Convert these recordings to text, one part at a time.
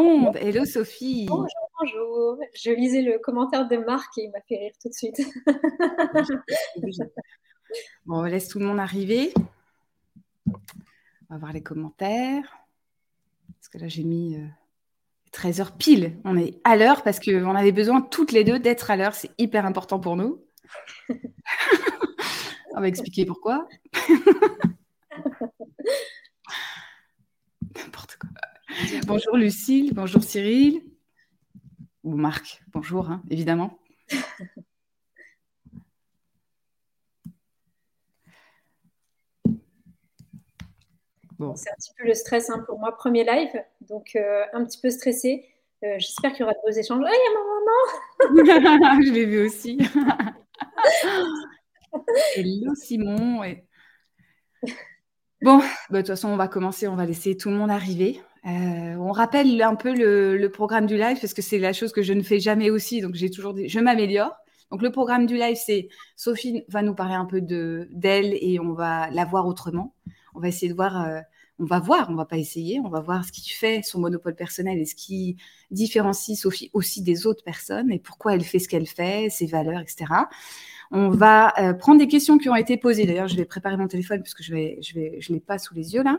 Hello monde. Sophie. Bonjour, bonjour. Je lisais le commentaire de Marc et il m'a fait rire tout de suite. bon, on laisse tout le monde arriver. On va voir les commentaires. Parce que là, j'ai mis 13h euh, pile. On est à l'heure parce qu'on avait besoin toutes les deux d'être à l'heure. C'est hyper important pour nous. on va expliquer pourquoi. N'importe quoi. Bonjour Lucille, bonjour Cyril. Ou Marc, bonjour, hein, évidemment. Bon. C'est un petit peu le stress hein, pour moi, premier live, donc euh, un petit peu stressé. Euh, j'espère qu'il y aura de beaux échanges. Ah, il y a ma maman Je l'ai vu aussi. Hello Simon. Bon, bah, de toute façon, on va commencer, on va laisser tout le monde arriver. Euh, on rappelle un peu le, programme du live parce que c'est la chose que je ne fais jamais aussi, donc j'ai toujours je m'améliore. Donc le programme du live, c'est Sophie va nous parler un peu de d'elle et on va la voir autrement. On va essayer de voir, euh, on va voir, on va pas essayer, on va voir ce qui fait son monopole personnel et ce qui différencie Sophie aussi des autres personnes et pourquoi elle fait ce qu'elle fait, ses valeurs, etc. On va euh, prendre des questions qui ont été posées. D'ailleurs, je vais préparer mon téléphone parce que je vais, l'ai pas sous les yeux là.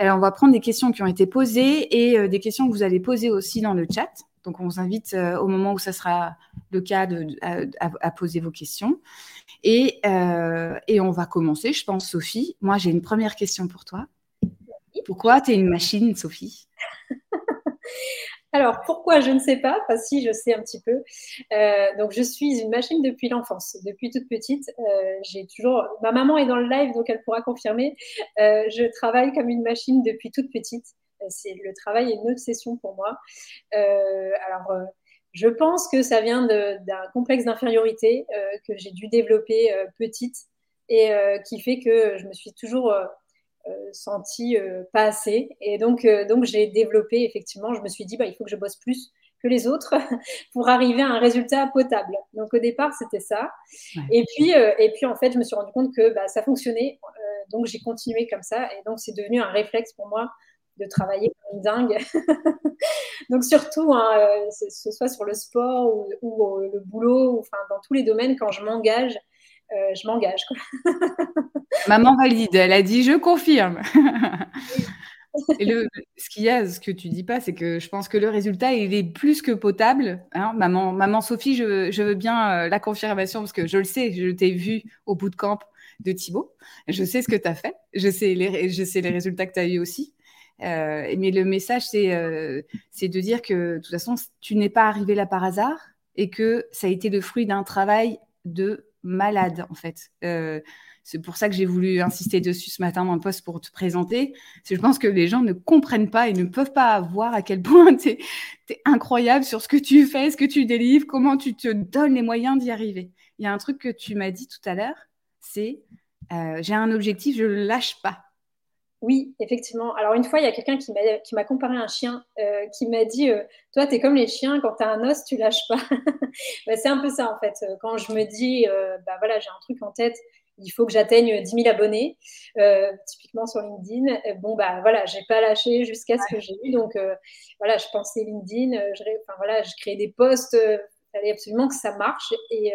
Euh, on va prendre des questions qui ont été posées et euh, des questions que vous allez poser aussi dans le chat. Donc, on vous invite au moment où ça sera le cas à, poser vos questions. Et, et on va commencer, je pense, Sophie. Moi, j'ai une première question pour toi. Pourquoi tu es une machine, Sophie? Alors, pourquoi Je ne sais pas. Enfin, si, je sais un petit peu. Euh, donc, je suis une machine depuis l'enfance, depuis toute petite. Euh, j'ai toujours. Ma maman est dans le live, donc elle pourra confirmer. Euh, je travaille comme une machine depuis toute petite. C'est le travail est une obsession pour moi. alors. je pense que ça vient d'un complexe d'infériorité que j'ai dû développer petite et qui fait que je me suis toujours senti euh, pas assez. Et donc, euh, donc j'ai développé, effectivement, je me suis dit, bah, il faut que je bosse plus que les autres pour arriver à un résultat potable. Donc au départ, c'était ça. Et, puis, et puis, en fait, je me suis rendu compte que bah, ça fonctionnait. donc j'ai continué comme ça. Et donc, c'est devenu un réflexe pour moi de travailler comme une dingue. donc surtout, hein, que ce soit sur le sport ou, ou le boulot, ou, enfin, dans tous les domaines, quand je m'engage, euh, je m'engage. Maman valide, elle a dit je confirme. Et le, ce qu'il y a, ce que tu dis pas, c'est que je pense que le résultat, il est plus que potable. Hein. maman, maman Sophie, je, veux bien euh, la confirmation parce que je le sais, je t'ai vu au bout de camp de Thibaut. Je sais ce que tu as fait. Je sais, les, je sais les résultats que tu as eu aussi. Euh, mais le message, c'est c'est de dire que de toute façon, tu n'es pas arrivé là par hasard et que ça a été le fruit d'un travail de malade, en fait. Euh, c'est pour ça que j'ai voulu insister dessus ce matin dans le poste pour te présenter. je pense que les gens ne comprennent pas et ne peuvent pas voir à quel point tu es, incroyable sur ce que tu fais, ce que tu délivres, comment tu te donnes les moyens d'y arriver. Il y a un truc que tu m'as dit tout à l'heure, c'est euh, j'ai un objectif, je ne le lâche pas. Oui, effectivement. Alors, une fois, il y a quelqu'un qui m'a comparé à un chien, euh, qui m'a dit euh, Toi, tu es comme les chiens, quand tu as un os, tu lâches pas. Bah, c'est un peu ça, en fait. Quand je me dis euh, bah, voilà, j'ai un truc en tête, il faut que j'atteigne 10 000 abonnés, typiquement sur LinkedIn. Bon, bah voilà, j'ai pas lâché jusqu'à ce que j'ai eu. Donc, voilà, je pensais LinkedIn, je, voilà, je créais des posts, il fallait absolument que ça marche. Et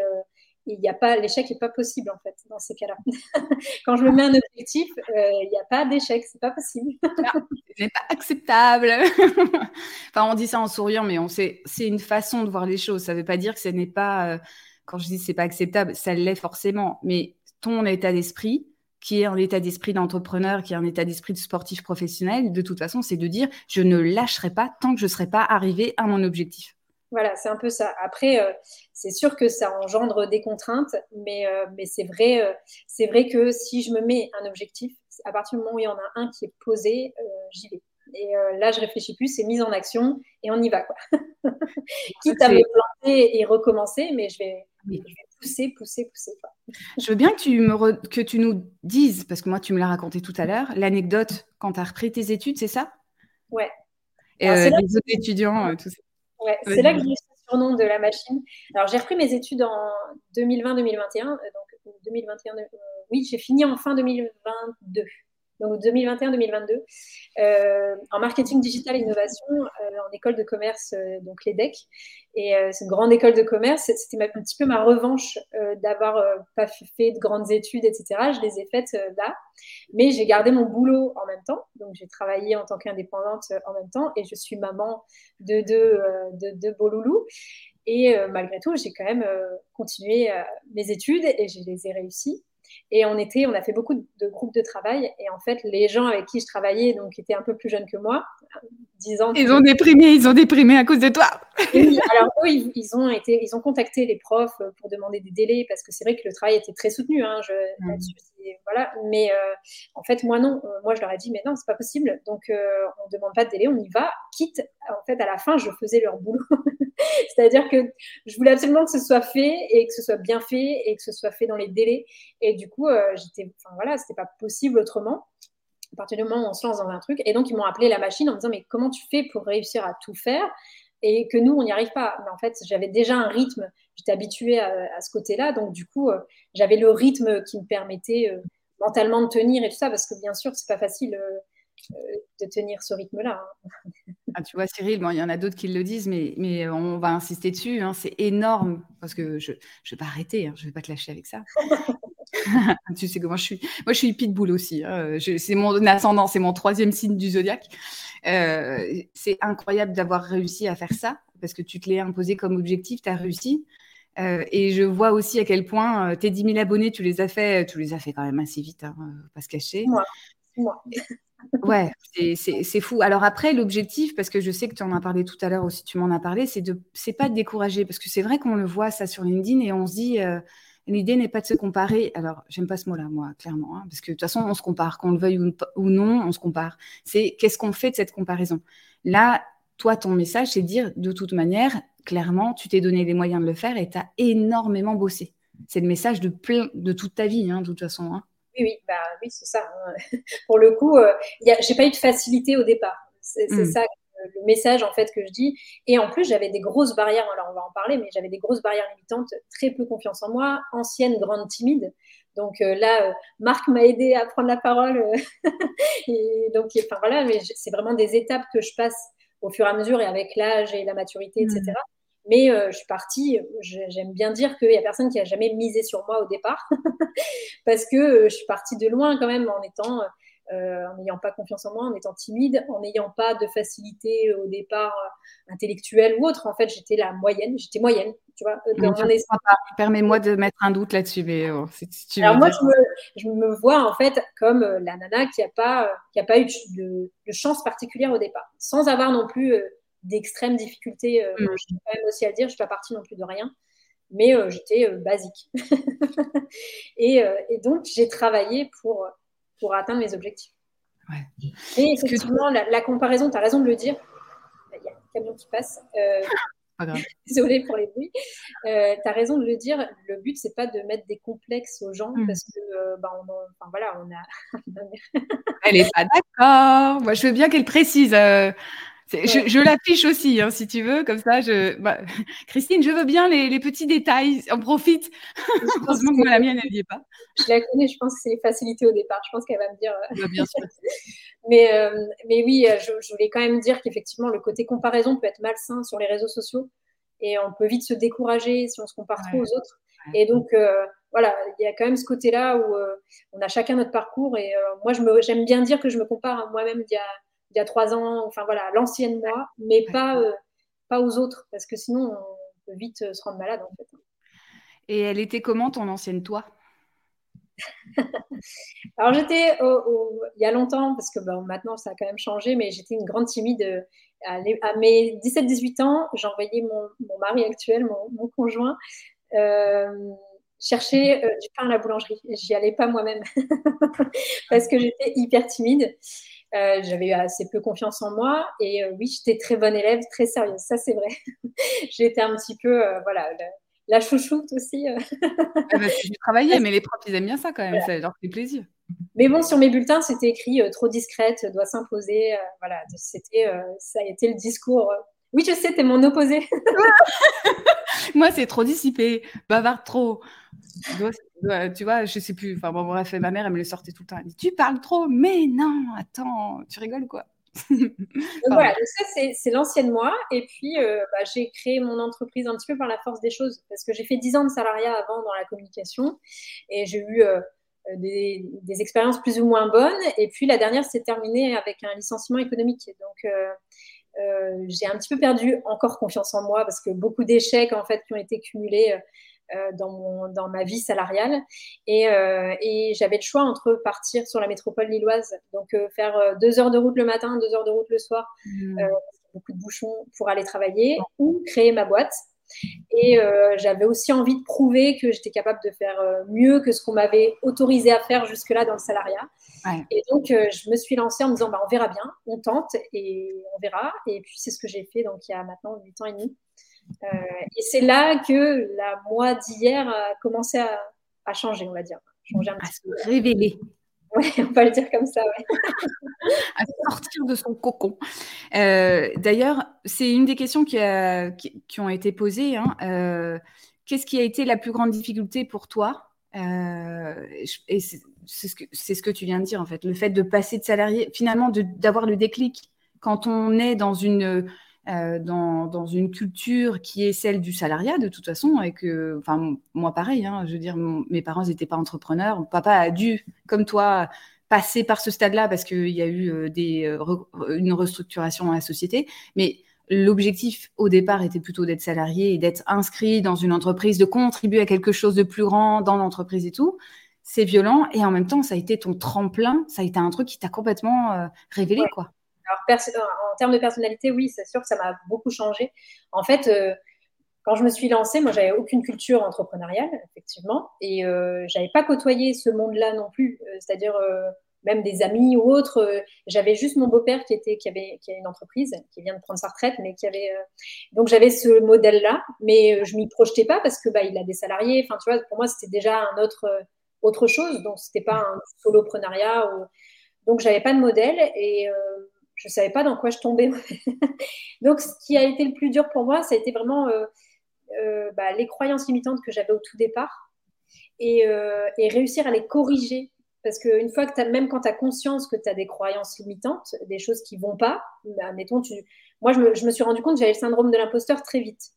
il n'y a pas l'échec n'est pas possible en fait dans ces cas-là. Quand je me mets un objectif, euh, il n'y a pas d'échec, c'est pas possible. Ce n'est pas acceptable. enfin, on dit ça en souriant, mais on sait, c'est une façon de voir les choses. Ça ne veut pas dire que ce n'est pas. Euh, quand je dis c'est pas acceptable, ça l'est forcément. Mais ton état d'esprit, qui est un état d'esprit d'entrepreneur, qui est un état d'esprit de sportif professionnel, de toute façon, c'est de dire je ne lâcherai pas tant que je ne serai pas arrivé à mon objectif. Voilà, c'est un peu ça. Après, euh, c'est sûr que ça engendre des contraintes, mais, euh, mais c'est vrai, euh, c'est vrai que si je me mets un objectif, à partir du moment où il y en a un qui est posé, j'y vais. Et là, je réfléchis plus, c'est mise en action et on y va. Quoi. Quitte à me planter et recommencer, mais je vais, pousser, pousser, pousser. Je veux bien que tu, me que tu nous dises, parce que moi, tu me l'as raconté tout à l'heure, l'anecdote quand tu as repris tes études, c'est ça? Ouais. Et les autres étudiants, tout ça. Ouais, c'est là que eu ce surnom de la machine. Alors, j'ai repris mes études en 2020-2021. Euh, donc, 2021, euh, oui, j'ai fini en fin 2022. Donc 2021-2022, euh, en marketing digital innovation en école de commerce, donc l'EDEC. Et c'est une grande école de commerce. C'était un petit peu ma revanche d'avoir pas fait de grandes études, etc. Je les ai faites là. Mais j'ai gardé mon boulot en même temps. Donc j'ai travaillé en tant qu'indépendante en même temps et je suis maman de deux beaux loulous. Et malgré tout, j'ai quand même continué mes études et je les ai réussies. Et on était, on a fait beaucoup de groupes de travail. Et en fait, les gens avec qui je travaillais, donc étaient un peu plus jeunes que moi, 10 ans. Ils ont déprimé, ils ont déprimé à cause de toi. Alors eux, ils, ont été, ils ont contacté les profs pour demander des délais parce que c'est vrai que le travail était très soutenu. Hein, je, mmh. voilà. Mais euh, en fait, moi non. Euh, moi, je leur ai dit, mais non, c'est pas possible. Donc, euh, on ne demande pas de délai, on y va. Quitte, en fait, à la fin, je faisais leur boulot. C'est-à-dire que je voulais absolument que ce soit fait et que ce soit bien fait et que ce soit fait dans les délais. Et du coup, j'étais, enfin voilà, c'était pas possible autrement. À partir du moment où on se lance dans un truc. Et donc, ils m'ont appelé la machine en me disant, mais comment tu fais pour réussir à tout faire? Et que nous, on n'y arrive pas. Mais en fait, j'avais déjà un rythme, j'étais habituée à, ce côté-là, donc du coup, euh, j'avais le rythme qui me permettait euh, mentalement de tenir et tout ça, parce que bien sûr, c'est pas facile euh, de tenir ce rythme-là. Hein. Ah, tu vois, Cyril, bon, il y en a d'autres qui le disent, mais, mais on va insister dessus, hein, c'est énorme, parce que je ne vais pas arrêter, hein, je ne vais pas te lâcher avec ça. tu sais comment je suis. Moi, je suis pitbull aussi. c'est mon ascendant, c'est mon troisième signe du zodiaque. Euh, c'est incroyable d'avoir réussi à faire ça parce que tu te l'es imposé comme objectif, tu as réussi. Euh, et je vois aussi à quel point euh, tes 10 000 abonnés, tu les as fait, tu les as fait quand même assez vite, hein, pas se cacher. Moi, moi. ouais, c'est fou. Alors après, l'objectif, parce que je sais que tu en as parlé tout à l'heure aussi, tu m'en as parlé, c'est de, c'est pas de décourager, parce que c'est vrai qu'on le voit ça sur LinkedIn et on se dit, L'idée n'est pas de se comparer. Alors, j'aime pas ce mot-là, moi, clairement, hein, parce que de toute façon, on se compare, qu'on le veuille ou, non, on se compare. C'est qu'est-ce qu'on fait de cette comparaison? Là, toi, ton message, c'est de dire, de toute manière, clairement, tu t'es donné les moyens de le faire et tu as énormément bossé. C'est le message de, plein, de toute ta vie, hein, de toute façon. Hein. Oui, oui, bah, oui c'est ça. Pour le coup, euh, j'ai pas eu de facilité au départ. C'est mmh. ça le message en fait que je dis. Et en plus, j'avais des grosses barrières. Alors, on va en parler, mais j'avais des grosses barrières limitantes, très peu confiance en moi, ancienne, grande, timide. Donc euh, là, euh, Marc m'a aidé à prendre la parole. Euh, et donc, enfin voilà, mais c'est vraiment des étapes que je passe au fur et à mesure et avec l'âge et la maturité, etc. Mmh. Mais je suis partie, j'aime bien dire qu'il n'y a personne qui a jamais misé sur moi au départ, parce que je suis partie de loin quand même en étant en n'ayant pas confiance en moi, en étant timide, en n'ayant pas de facilité au départ euh, intellectuelle ou autre. En fait, j'étais la moyenne, j'étais moyenne, tu vois. Permets-moi de mettre un doute là-dessus, mais oh, Alors moi, je me, vois en fait comme euh, la nana qui n'a pas, qui a pas eu de, chance particulière au départ, sans avoir non plus d'extrêmes difficultés. Mm. Je suis quand même aussi à le dire, je suis pas partie non plus de rien mais j'étais basique. et, et, donc, j'ai travaillé pour pour atteindre mes objectifs. Et effectivement, la, comparaison, tu as raison de le dire. Il y a un camion qui passe. Euh, désolée pour les bruits. Euh, tu as raison de le dire. Le but, c'est pas de mettre des complexes aux gens hmm. parce que, euh, bah, on, enfin, voilà, on a. Elle est pas d'accord. Moi, je veux bien qu'elle précise. Je, l'affiche aussi, hein, si tu veux, comme ça. Je... Bah, Christine, je veux bien les, petits détails. On profite. Heureusement que, la mienne, elle n'y est pas. Je la connais, je pense que c'est facilité au départ. Je pense qu'elle va me dire. Euh, bah, bien sûr. mais, euh, mais oui, euh, je, voulais quand même dire qu'effectivement, le côté comparaison peut être malsain sur les réseaux sociaux. Et on peut vite se décourager si on se compare trop aux autres. Et donc, voilà, il y a quand même ce côté-là où on a chacun notre parcours. Et moi, j'aime bien dire que je me compare à moi-même d'il y a il y a trois ans, enfin voilà, l'ancienne moi, mais pas, euh, pas aux autres, parce que sinon on peut vite euh, se rendre malade en fait. Et elle était comment ton ancienne toi? Alors j'étais il y a longtemps, parce que bon, maintenant ça a quand même changé, mais j'étais une grande timide. À, mes 17-18 ans, j'envoyais mon, mon, mari actuel, mon, conjoint, euh, chercher du pain à la boulangerie. J'y allais pas moi-même parce que j'étais hyper timide. Euh, j'avais assez peu confiance en moi et euh, oui, j'étais très bonne élève, très sérieuse, ça c'est vrai. J'étais un petit peu, euh, voilà, la, chouchoute aussi. ah bah, tu travaillais, mais les profs, ils aiment bien ça quand même, ça leur fait plaisir. Mais bon, sur mes bulletins, c'était écrit trop discrète, doit s'imposer. voilà, c'était, ça a été le discours. Oui, je sais, t'es mon opposé. Moi, c'est trop dissipé, bavard trop. Tu vois, je sais plus. Enfin bon, bref, ma mère, elle me le sortait tout le temps. Elle dit Tu parles trop, mais non, attends, tu rigoles quoi donc voilà, ça c'est l'ancienne moi. Et puis euh, bah, j'ai créé mon entreprise un petit peu par la force des choses parce que j'ai fait 10 ans de salariat avant dans la communication et j'ai eu euh, des, des, expériences plus ou moins bonnes. Et puis la dernière s'est terminée avec un licenciement économique. Donc euh, j'ai un petit peu perdu encore confiance en moi parce que beaucoup d'échecs en fait qui ont été cumulés dans, mon, dans ma vie salariale. Et, euh, et j'avais le choix entre partir sur la métropole lilloise, donc euh, faire deux heures de route le matin, deux heures de route le soir, mmh. beaucoup de bouchons pour aller travailler, ou créer ma boîte. Et euh, j'avais aussi envie de prouver que j'étais capable de faire mieux que ce qu'on m'avait autorisé à faire jusque-là dans le salariat. Ouais. Et donc, euh, je me suis lancée en me disant, bah, on verra bien, on tente et on verra. Et puis, c'est ce que j'ai fait donc il y a maintenant 8 ans et demi. Euh, et c'est là que la moi d'hier a commencé à, changer, on va dire. Changer un à se révéler. Oui, on peut le dire comme ça, ouais. à sortir de son cocon. Euh, d'ailleurs, c'est une des questions qui, a, qui, ont été posées. Hein. Euh, qu'est-ce qui a été la plus grande difficulté pour toi? Et c'est ce, que, ce que tu viens de dire, en fait. Le fait de passer de salarié, finalement, d'avoir le déclic quand on est dans une euh, dans, dans, une culture qui est celle du salariat de toute façon et que, enfin moi pareil, hein, je veux dire, mes parents n'étaient pas entrepreneurs, papa a dû, comme toi, passer par ce stade-là parce qu'il y a eu euh, des, euh, une restructuration dans la société, mais l'objectif au départ était plutôt d'être salarié et d'être inscrit dans une entreprise, de contribuer à quelque chose de plus grand dans l'entreprise et tout. C'est violent et en même temps, ça a été ton tremplin, ça a été un truc qui t'a complètement révélé, quoi. Alors, en termes de personnalité, oui, c'est sûr que ça m'a beaucoup changé. En fait, euh, quand je me suis lancée, moi, j'avais aucune culture entrepreneuriale, effectivement, et euh, j'avais pas côtoyé ce monde-là non plus, euh, c'est-à-dire euh, même des amis ou autres. j'avais juste mon beau-père qui était, qui avait, qui a une entreprise, qui vient de prendre sa retraite, mais qui avait, donc j'avais ce modèle-là, mais je m'y projetais pas parce que bah, il a des salariés. Enfin, tu vois, pour moi, c'était déjà un autre, autre chose, donc c'était pas un soloprenariat. Ou... Donc, j'avais pas de modèle et je ne savais pas dans quoi je tombais. Donc, ce qui a été le plus dur pour moi, ça a été vraiment euh, euh, bah, les croyances limitantes que j'avais au tout départ et, euh, réussir à les corriger. Parce qu'une fois que tu as, même quand tu as conscience que tu as des croyances limitantes, des choses qui ne vont pas, bah, tu... moi, je me, suis rendu compte que j'avais le syndrome de l'imposteur très vite.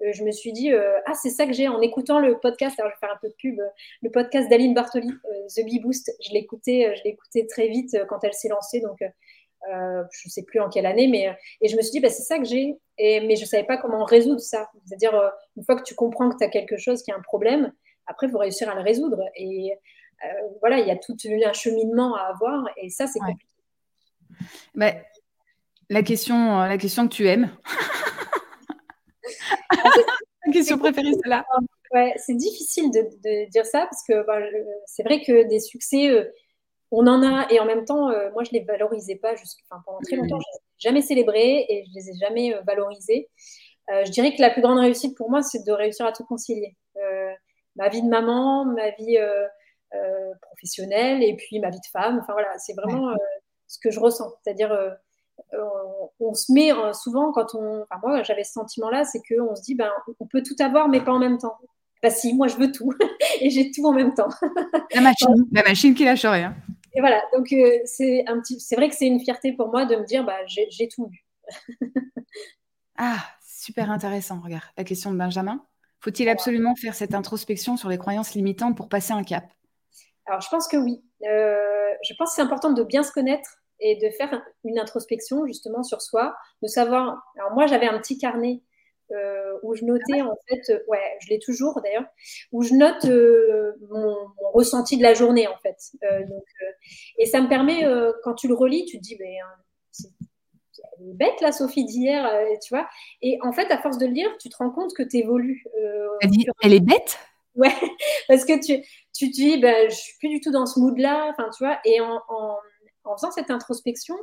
je me suis dit, ah, c'est ça que j'ai en écoutant le podcast. Alors, je vais faire un peu de pub. le podcast d'Aline Bartoli, The Bee Boost, je écouté, je écouté très vite quand elle s'est lancée. Donc, euh, je ne sais plus en quelle année, mais et je me suis dit, bah, c'est ça que j'ai, mais je ne savais pas comment résoudre ça. C'est-à-dire, euh, une fois que tu comprends que tu as quelque chose qui a un problème, après, il faut réussir à le résoudre. Et euh, voilà, il y a tout un cheminement à avoir, et ça, c'est compliqué. Bah, la, question, la question que tu aimes. la question préférée, c'est là. Ouais, c'est difficile de, dire ça parce que bah, c'est vrai que des succès on en a, et en même temps, euh, moi, je ne les valorisais pas pendant très longtemps. Je ne les ai jamais célébrés et je ne les ai jamais euh, valorisés. Euh, je dirais que la plus grande réussite pour moi, c'est de réussir à tout concilier. ma vie de maman, ma vie professionnelle et puis ma vie de femme. Enfin voilà, c'est vraiment ce que je ressens. C'est-à-dire, on, se met souvent quand on. Enfin, moi, j'avais ce sentiment-là, c'est qu'on se dit, ben, on peut tout avoir, mais pas en même temps. Bah si, moi je veux tout et j'ai tout en même temps. la machine, la machine qui lâche rien. Et voilà, donc euh, c'est un petit, c'est vrai que c'est une fierté pour moi de me dire, bah, j'ai tout vu. ah, super intéressant. Regarde, la question de Benjamin. Faut-il absolument faire cette introspection sur les croyances limitantes pour passer un cap? Alors, je pense que oui. Euh, je pense que c'est important de bien se connaître et de faire une introspection justement sur soi, de savoir. Alors, moi, j'avais un petit carnet euh, où je notais en fait, euh, ouais, je l'ai toujours d'ailleurs, où je note euh, mon, ressenti de la journée en fait. donc, et ça me permet, quand tu le relis, tu te dis, ben, c'est bête la Sophie d'hier, tu vois. Et en fait, à force de le lire, tu te rends compte que tu évolues. elle est bête? Ouais, parce que tu, tu te dis, ben, je suis plus du tout dans ce mood-là, enfin, tu vois. Et en, en, en, faisant cette introspection,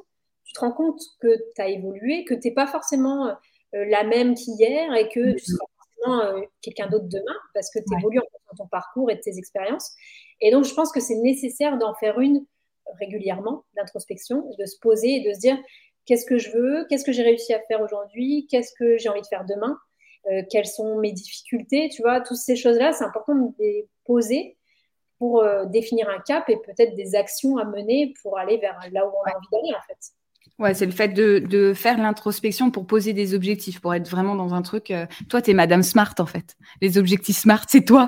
tu te rends compte que tu as évolué, que tu n'es pas forcément la même qu'hier et que tu seras forcément euh, quelqu'un d'autre demain parce que tu évolues en ton parcours et de tes expériences. Et donc, je pense que c'est nécessaire d'en faire une régulièrement, d'introspection, de se poser et de se dire qu'est-ce que je veux, qu'est-ce que j'ai réussi à faire aujourd'hui, qu'est-ce que j'ai envie de faire demain, euh, quelles sont mes difficultés, tu vois, toutes ces choses-là, c'est important de les poser pour définir un cap et peut-être des actions à mener pour aller vers là où on a envie d'aller en fait. Ouais, c'est le fait de, faire l'introspection pour poser des objectifs, pour être vraiment dans un truc. toi, tu es Madame Smart en fait. Les objectifs Smart, c'est toi.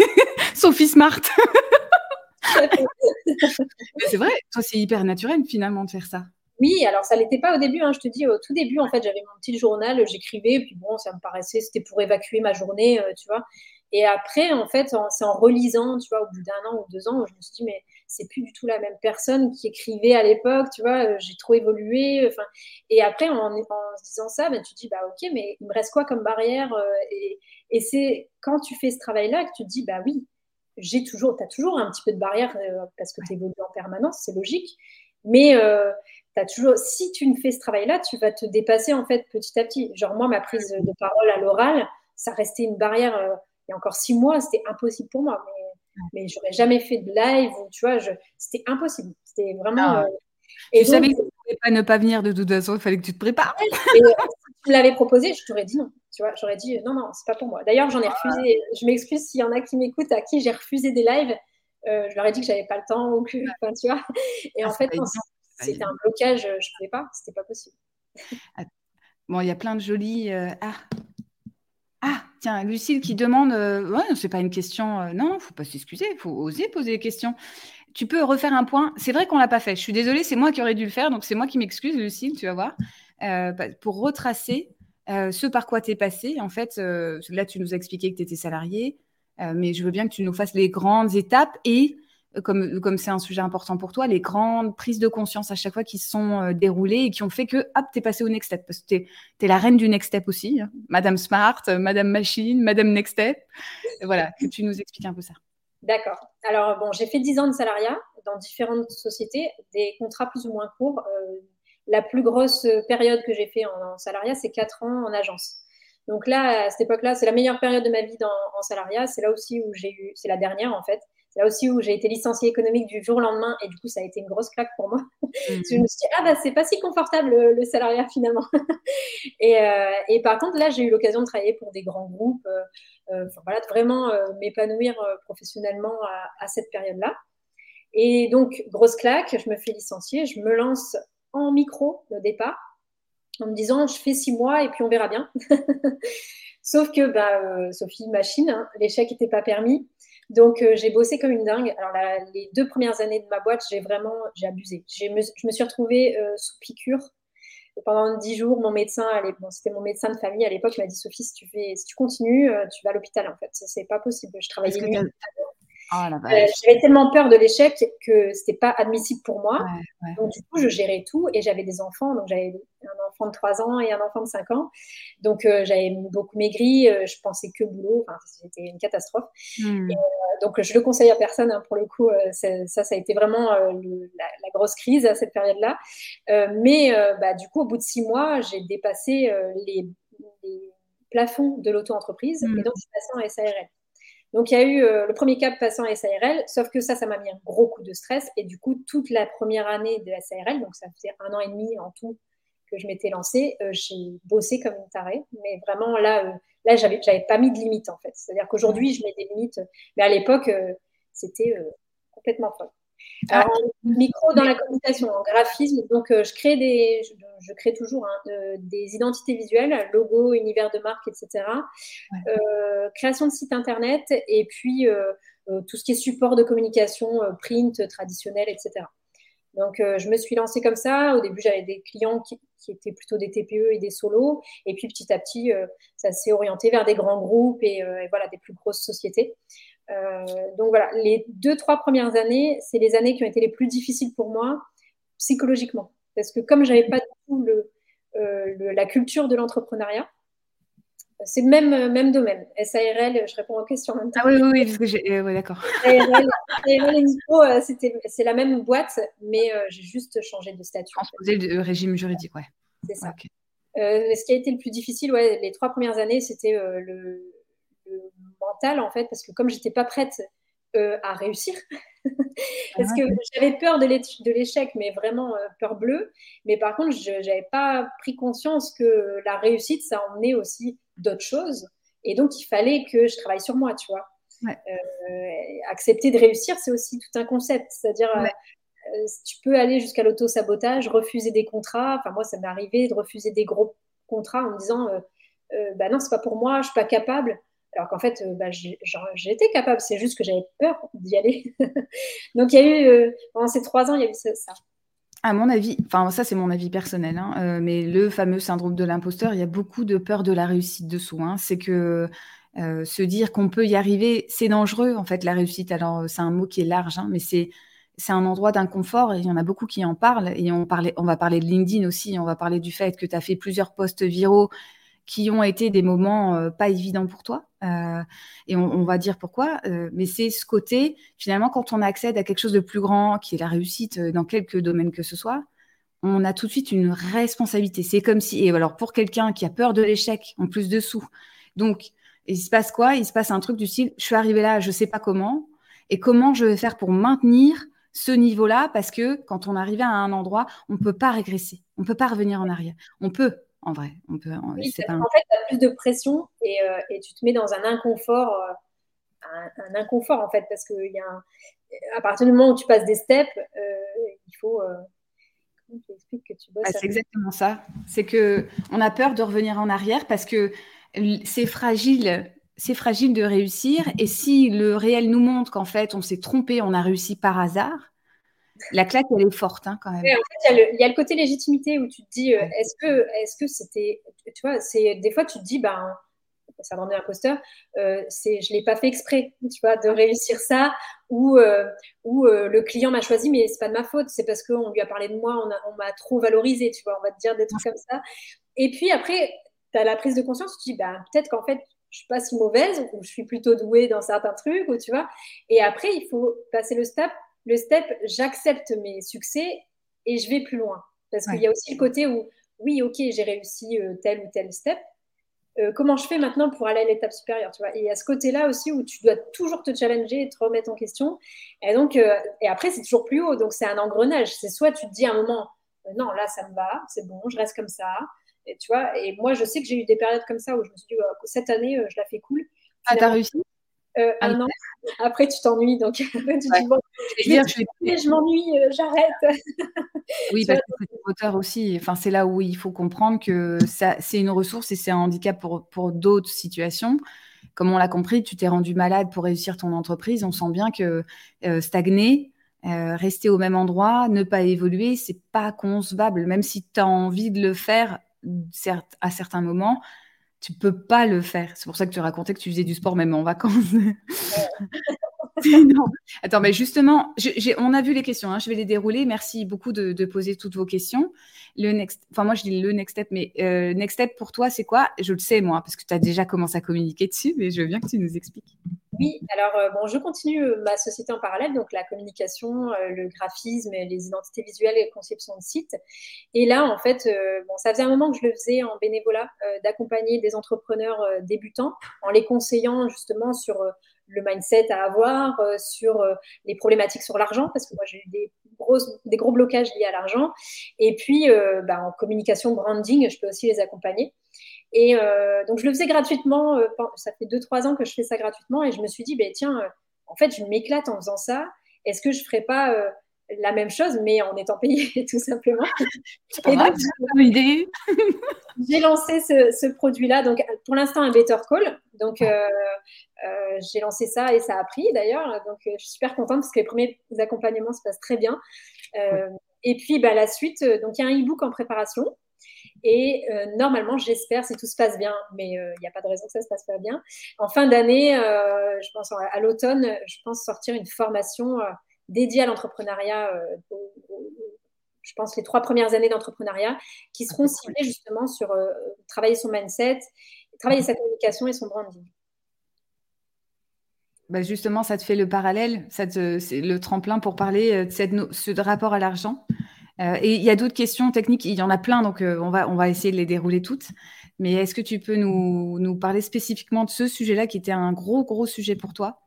Sophie Smart. c'est vrai, toi, c'est hyper naturel finalement de faire ça. Oui, alors ça l'était pas au début. Hein, je te dis, au tout début, en fait, j'avais mon petit journal, j'écrivais, puis bon, ça me paraissait, c'était pour évacuer ma journée, euh, tu vois. Et après, en fait, c'est en relisant, tu vois, au bout d'un an ou deux ans, je me suis dit, mais c'est plus du tout la même personne qui écrivait à l'époque, tu vois, euh, j'ai trop évolué. Enfin, et après, en, en se disant ça, ben, tu te dis, bah ok, mais il me reste quoi comme barrière euh, Et, et c'est quand tu fais ce travail-là que tu te dis, bah oui, j'ai toujours, tu as toujours un petit peu de barrière parce que tu évolues en permanence, c'est logique. Mais toujours, si tu ne fais ce travail-là, tu vas te dépasser en fait petit à petit. Genre moi, ma prise de parole à l'oral, ça restait une barrière. Euh, il y a encore six mois, c'était impossible pour moi. Mais, mais j'aurais jamais fait de live ou tu vois, c'était impossible. C'était vraiment. Ah. Euh, et tu savais que tu ne pouvais pas ne pas venir de toute façon, il fallait que tu te prépares. Et, si tu me l'avais proposé, je t'aurais dit non. Tu vois, j'aurais dit non, non, c'est pas pour moi. D'ailleurs, j'en ai refusé. Je m'excuse s'il y en a qui m'écoutent à qui j'ai refusé des lives. Euh, je leur ai dit que j'avais pas le temps ou que, enfin, tu vois. Et en ah, fait, c'était un blocage, je ne pouvais pas, c'était pas possible. Ah, bon, il y a plein de jolis. Euh, ah. Tiens, Lucille qui demande. Euh, ouais, c'est pas une question. Euh, non, faut pas s'excuser, faut oser poser des questions. Tu peux refaire un point. C'est vrai qu'on l'a pas fait. Je suis désolée, c'est moi qui aurais dû le faire, donc c'est moi qui m'excuse, Lucille, tu vas voir. Bah, pour retracer ce par quoi tu es passé. En fait, là, tu nous as expliqué que tu étais salarié, mais je veux bien que tu nous fasses les grandes étapes et comme c'est un sujet important pour toi, les grandes prises de conscience à chaque fois qui se sont euh, déroulées et qui ont fait que, hop, t'es passé au next step. Parce que t'es es la reine du next step aussi. Hein. Madame Smart, euh, Madame Machine, Madame Next Step. voilà, que tu nous expliques un peu ça. D'accord. Alors, bon, j'ai fait 10 ans de salariat dans différentes sociétés, des contrats plus ou moins courts. Euh, la plus grosse période que j'ai fait en, salariat, c'est 4 ans en agence. Donc là, à cette époque-là, c'est la meilleure période de ma vie en salariat. C'est là aussi où j'ai eu, c'est la dernière en fait, c'est là aussi où j'ai été licenciée économique du jour au lendemain et du coup ça a été une grosse claque pour moi. Mhm. je me suis dit ah bah c'est pas si confortable le, salariat finalement. Euh, et, par contre là j'ai eu l'occasion de travailler pour des grands groupes, euh, euh, voilà de vraiment m'épanouir professionnellement à, cette période-là. Et donc grosse claque, je me fais licencier, je me lance en micro au départ en me disant je fais six mois et puis on verra bien. Sauf que bah, Sophie machine, hein, l'échec n'était pas permis. Donc, euh, j'ai bossé comme une dingue. Alors, les deux premières années de ma boîte, j'ai vraiment j'ai abusé. je me suis retrouvée euh, sous piqûre pendant dix jours. Mon médecin, bon, c'était mon médecin de famille à l'époque, m'a dit Sophie, si tu, fais, si tu continues, euh, tu vas à l'hôpital. En fait, c'est pas possible. Je travaillais Oh, j'avais tellement peur de l'échec que c'était pas admissible pour moi. Donc du coup, je gérais tout et j'avais des enfants. Donc j'avais un enfant de 3 ans et un enfant de 5 ans. Donc j'avais beaucoup maigri. je pensais que boulot. Enfin, c'était une catastrophe. Hmm. donc je le conseille à personne. Hein, pour le coup, ça, ça a été vraiment la, grosse crise à cette période-là. mais bah, du coup, au bout de 6 mois, j'ai dépassé les, plafonds de l'auto-entreprise et hmm. donc je suis passée en SARL. Donc, il y a eu euh, le premier cap passant à SARL, sauf que ça, ça m'a mis un gros coup de stress. Et du coup, toute la première année de SARL, donc ça faisait un an et demi en tout que je m'étais lancée, euh, j'ai bossé comme une tarée. Mais vraiment, là, euh, là j'avais, pas mis de limite, en fait. C'est-à-dire qu'aujourd'hui, je mets des limites. Mais à l'époque, c'était complètement folle. Alors, ah. micro dans la communication, en graphisme, donc je crée des, je, crée toujours hein, des identités visuelles, logo, univers de marque, etc. création de site internet et puis tout ce qui est support de communication, print, traditionnel, etc. Donc, je me suis lancée comme ça. Au début, j'avais des clients qui, étaient plutôt des TPE et des solos. Et puis, petit à petit, ça s'est orienté vers des grands groupes et, et, voilà, des plus grosses sociétés. Euh, donc voilà, les deux, trois premières années, c'est les années qui ont été les plus difficiles pour moi psychologiquement. Parce que comme j'avais pas du tout le, euh, la culture de l'entrepreneuriat, c'est le même, même domaine. SARL, je réponds aux questions en même temps. Ah oui, oui, parce que j'ai. Euh, d'accord. SARL, et c'est la même boîte, mais j'ai juste changé de statut. Transposer le régime juridique, ouais. C'est ça. ce qui a été le plus difficile, ouais, les trois premières années, c'était le, mental en fait, parce que comme j'étais pas prête euh, à réussir, parce que j'avais peur de l'échec, mais vraiment euh, peur bleue. Mais par contre, je n'avais pas pris conscience que la réussite, ça emmenait aussi d'autres choses. Et donc, il fallait que je travaille sur moi, tu vois. accepter de réussir, c'est aussi tout un concept. C'est-à-dire, tu peux aller jusqu'à l'auto-sabotage, refuser des contrats. Enfin, moi, ça m'est arrivé de refuser des gros contrats en me disant, bah non, c'est pas pour moi, je suis pas capable. Alors qu'en fait, bah, j'étais capable, c'est juste que j'avais peur d'y aller. Donc, il y a eu, pendant ces trois ans, il y a eu ça. À mon avis, enfin ça c'est mon avis personnel, hein, euh, mais le fameux syndrome de l'imposteur, il y a beaucoup de peur de la réussite dessous. Hein. C'est que euh, se dire qu'on peut y arriver, c'est dangereux en fait la réussite. Alors c'est un mot qui est large, hein, mais c'est c'est un endroit d'inconfort et il y en a beaucoup qui en parlent. Et on, parlait, on va parler de LinkedIn aussi, on va parler du fait que tu as fait plusieurs posts viraux qui ont été des moments euh, pas évidents pour toi. Euh, et on, va dire pourquoi. Euh, mais c'est ce côté, finalement, quand on accède à quelque chose de plus grand, qui est la réussite dans quelques domaines que ce soit, on a tout de suite une responsabilité. C'est comme si, et alors pour quelqu'un qui a peur de l'échec, en plus de sous, donc il se passe quoi? Il se passe un truc du style, je suis arrivé là, je sais pas comment, et comment je vais faire pour maintenir ce niveau-là? Parce que quand on arrive à un endroit, on ne peut pas régresser, on ne peut pas revenir en arrière. On peut, en vrai. On peut, En fait, tu as plus de pression et, euh, et, tu te mets dans un inconfort, euh, un, inconfort en fait, parce que y a à partir du moment où tu passes des steps, euh, il faut. comment tu expliques que tu bosses ah, C'est exactement ça. C'est que on a peur de revenir en arrière parce que c'est fragile. C'est fragile de réussir. Et si le réel nous montre qu'en fait, on s'est trompé, on a réussi par hasard, la claque, elle est forte hein, quand même. il y, a le côté légitimité où tu te dis, euh, est-ce que est-ce que c'était, tu vois, c'est des fois tu te dis, ben, ça rend imposteur, euh, c'est, je l'ai pas fait exprès, tu vois, de réussir ça, ou euh, ou euh, le client m'a choisi, mais c'est pas de ma faute, c'est parce qu'on lui a parlé de moi, on, m'a trop valorisé, tu vois, on va te dire des trucs comme ça. Et puis après, tu as la prise de conscience, tu te dis, ben, peut-être qu'en fait, je suis pas si mauvaise, ou je suis plutôt douée dans certains trucs, ou tu vois. Et après, il faut passer le step le step, j'accepte mes succès et je vais plus loin. Parce qu'il y a aussi le côté où, oui, ok, j'ai réussi euh, tel ou tel step. Euh, comment je fais maintenant pour aller à l'étape supérieure tu vois? Et il y a ce côté-là aussi où tu dois toujours te challenger et te remettre en question. Et donc, euh, et après, c'est toujours plus haut. Donc, c'est un engrenage. C'est soit tu te dis à un moment, non, là, ça me va, c'est bon, je reste comme ça. Et tu vois, et moi, je sais que j'ai eu des périodes comme ça où je me suis dit, cette année, je la fais cool. Ah, t'as réussi? Euh, un an. Après, tu t'ennuies. Donc, tu dis, je, m'ennuie, euh, j'arrête. oui, parce que c'est moteur aussi. Enfin, c'est là où il faut comprendre que c'est une ressource et c'est un handicap pour, pour d'autres situations. Comme on l'a compris, tu t'es rendu malade pour réussir ton entreprise. On sent bien que euh, stagner, rester au même endroit, ne pas évoluer, c'est pas concevable. Même si tu as envie de le faire, certes, à certains moments, tu peux pas le faire. C'est pour ça que tu racontais que tu faisais du sport même en vacances. Attends, mais justement, on a vu les questions, hein, je vais les dérouler. Merci beaucoup de, poser toutes vos questions. Le next, enfin moi je dis le next step, mais euh, next step pour toi c'est quoi? Je le sais moi, parce que tu as déjà commencé à communiquer dessus, mais je veux bien que tu nous expliques. Oui, alors euh, bon, je continue euh, ma société en parallèle, donc la communication, le graphisme, les identités visuelles et conception de sites. Et là, en fait, bon, ça faisait un moment que je le faisais en bénévolat, d'accompagner des entrepreneurs débutants en les conseillant justement sur le mindset à avoir, euh, sur euh, les problématiques sur l'argent, parce que moi j'ai eu des, des gros blocages liés à l'argent. Et puis euh, bah, en communication, branding, je peux aussi les accompagner. Et donc je le faisais gratuitement, ça fait 2-3 ans que je fais ça gratuitement, et je me suis dit, ben, tiens, en fait je m'éclate en faisant ça, est-ce que je ne ferais pas la même chose, mais en étant payé, tout simplement? Et donc, j'ai lancé ce, produit-là, donc pour l'instant un Better Call. Donc, euh, euh, j'ai lancé ça et ça a pris d'ailleurs. Donc, euh, je suis super contente parce que les premiers accompagnements se passent très bien. et puis, bah, la suite, donc il y a un e-book en préparation. Et normalement, j'espère, si tout se passe bien, mais il n'y a pas de raison que ça se passe pas bien, en fin d'année, je pense à l'automne, je pense sortir une formation dédiée à l'entrepreneuriat, je pense les trois premières années d'entrepreneuriat, qui seront ciblées justement sur travailler son mindset, travailler sa communication et son branding. Bah justement, ça te fait le parallèle, c'est le tremplin pour parler euh, de cette, ce rapport à l'argent? Euh, et il y a d'autres questions techniques, il y en a plein, donc euh, on, va, on va essayer de les dérouler toutes. Mais est-ce que tu peux nous, nous, parler spécifiquement de ce sujet-là qui était un gros, gros sujet pour toi?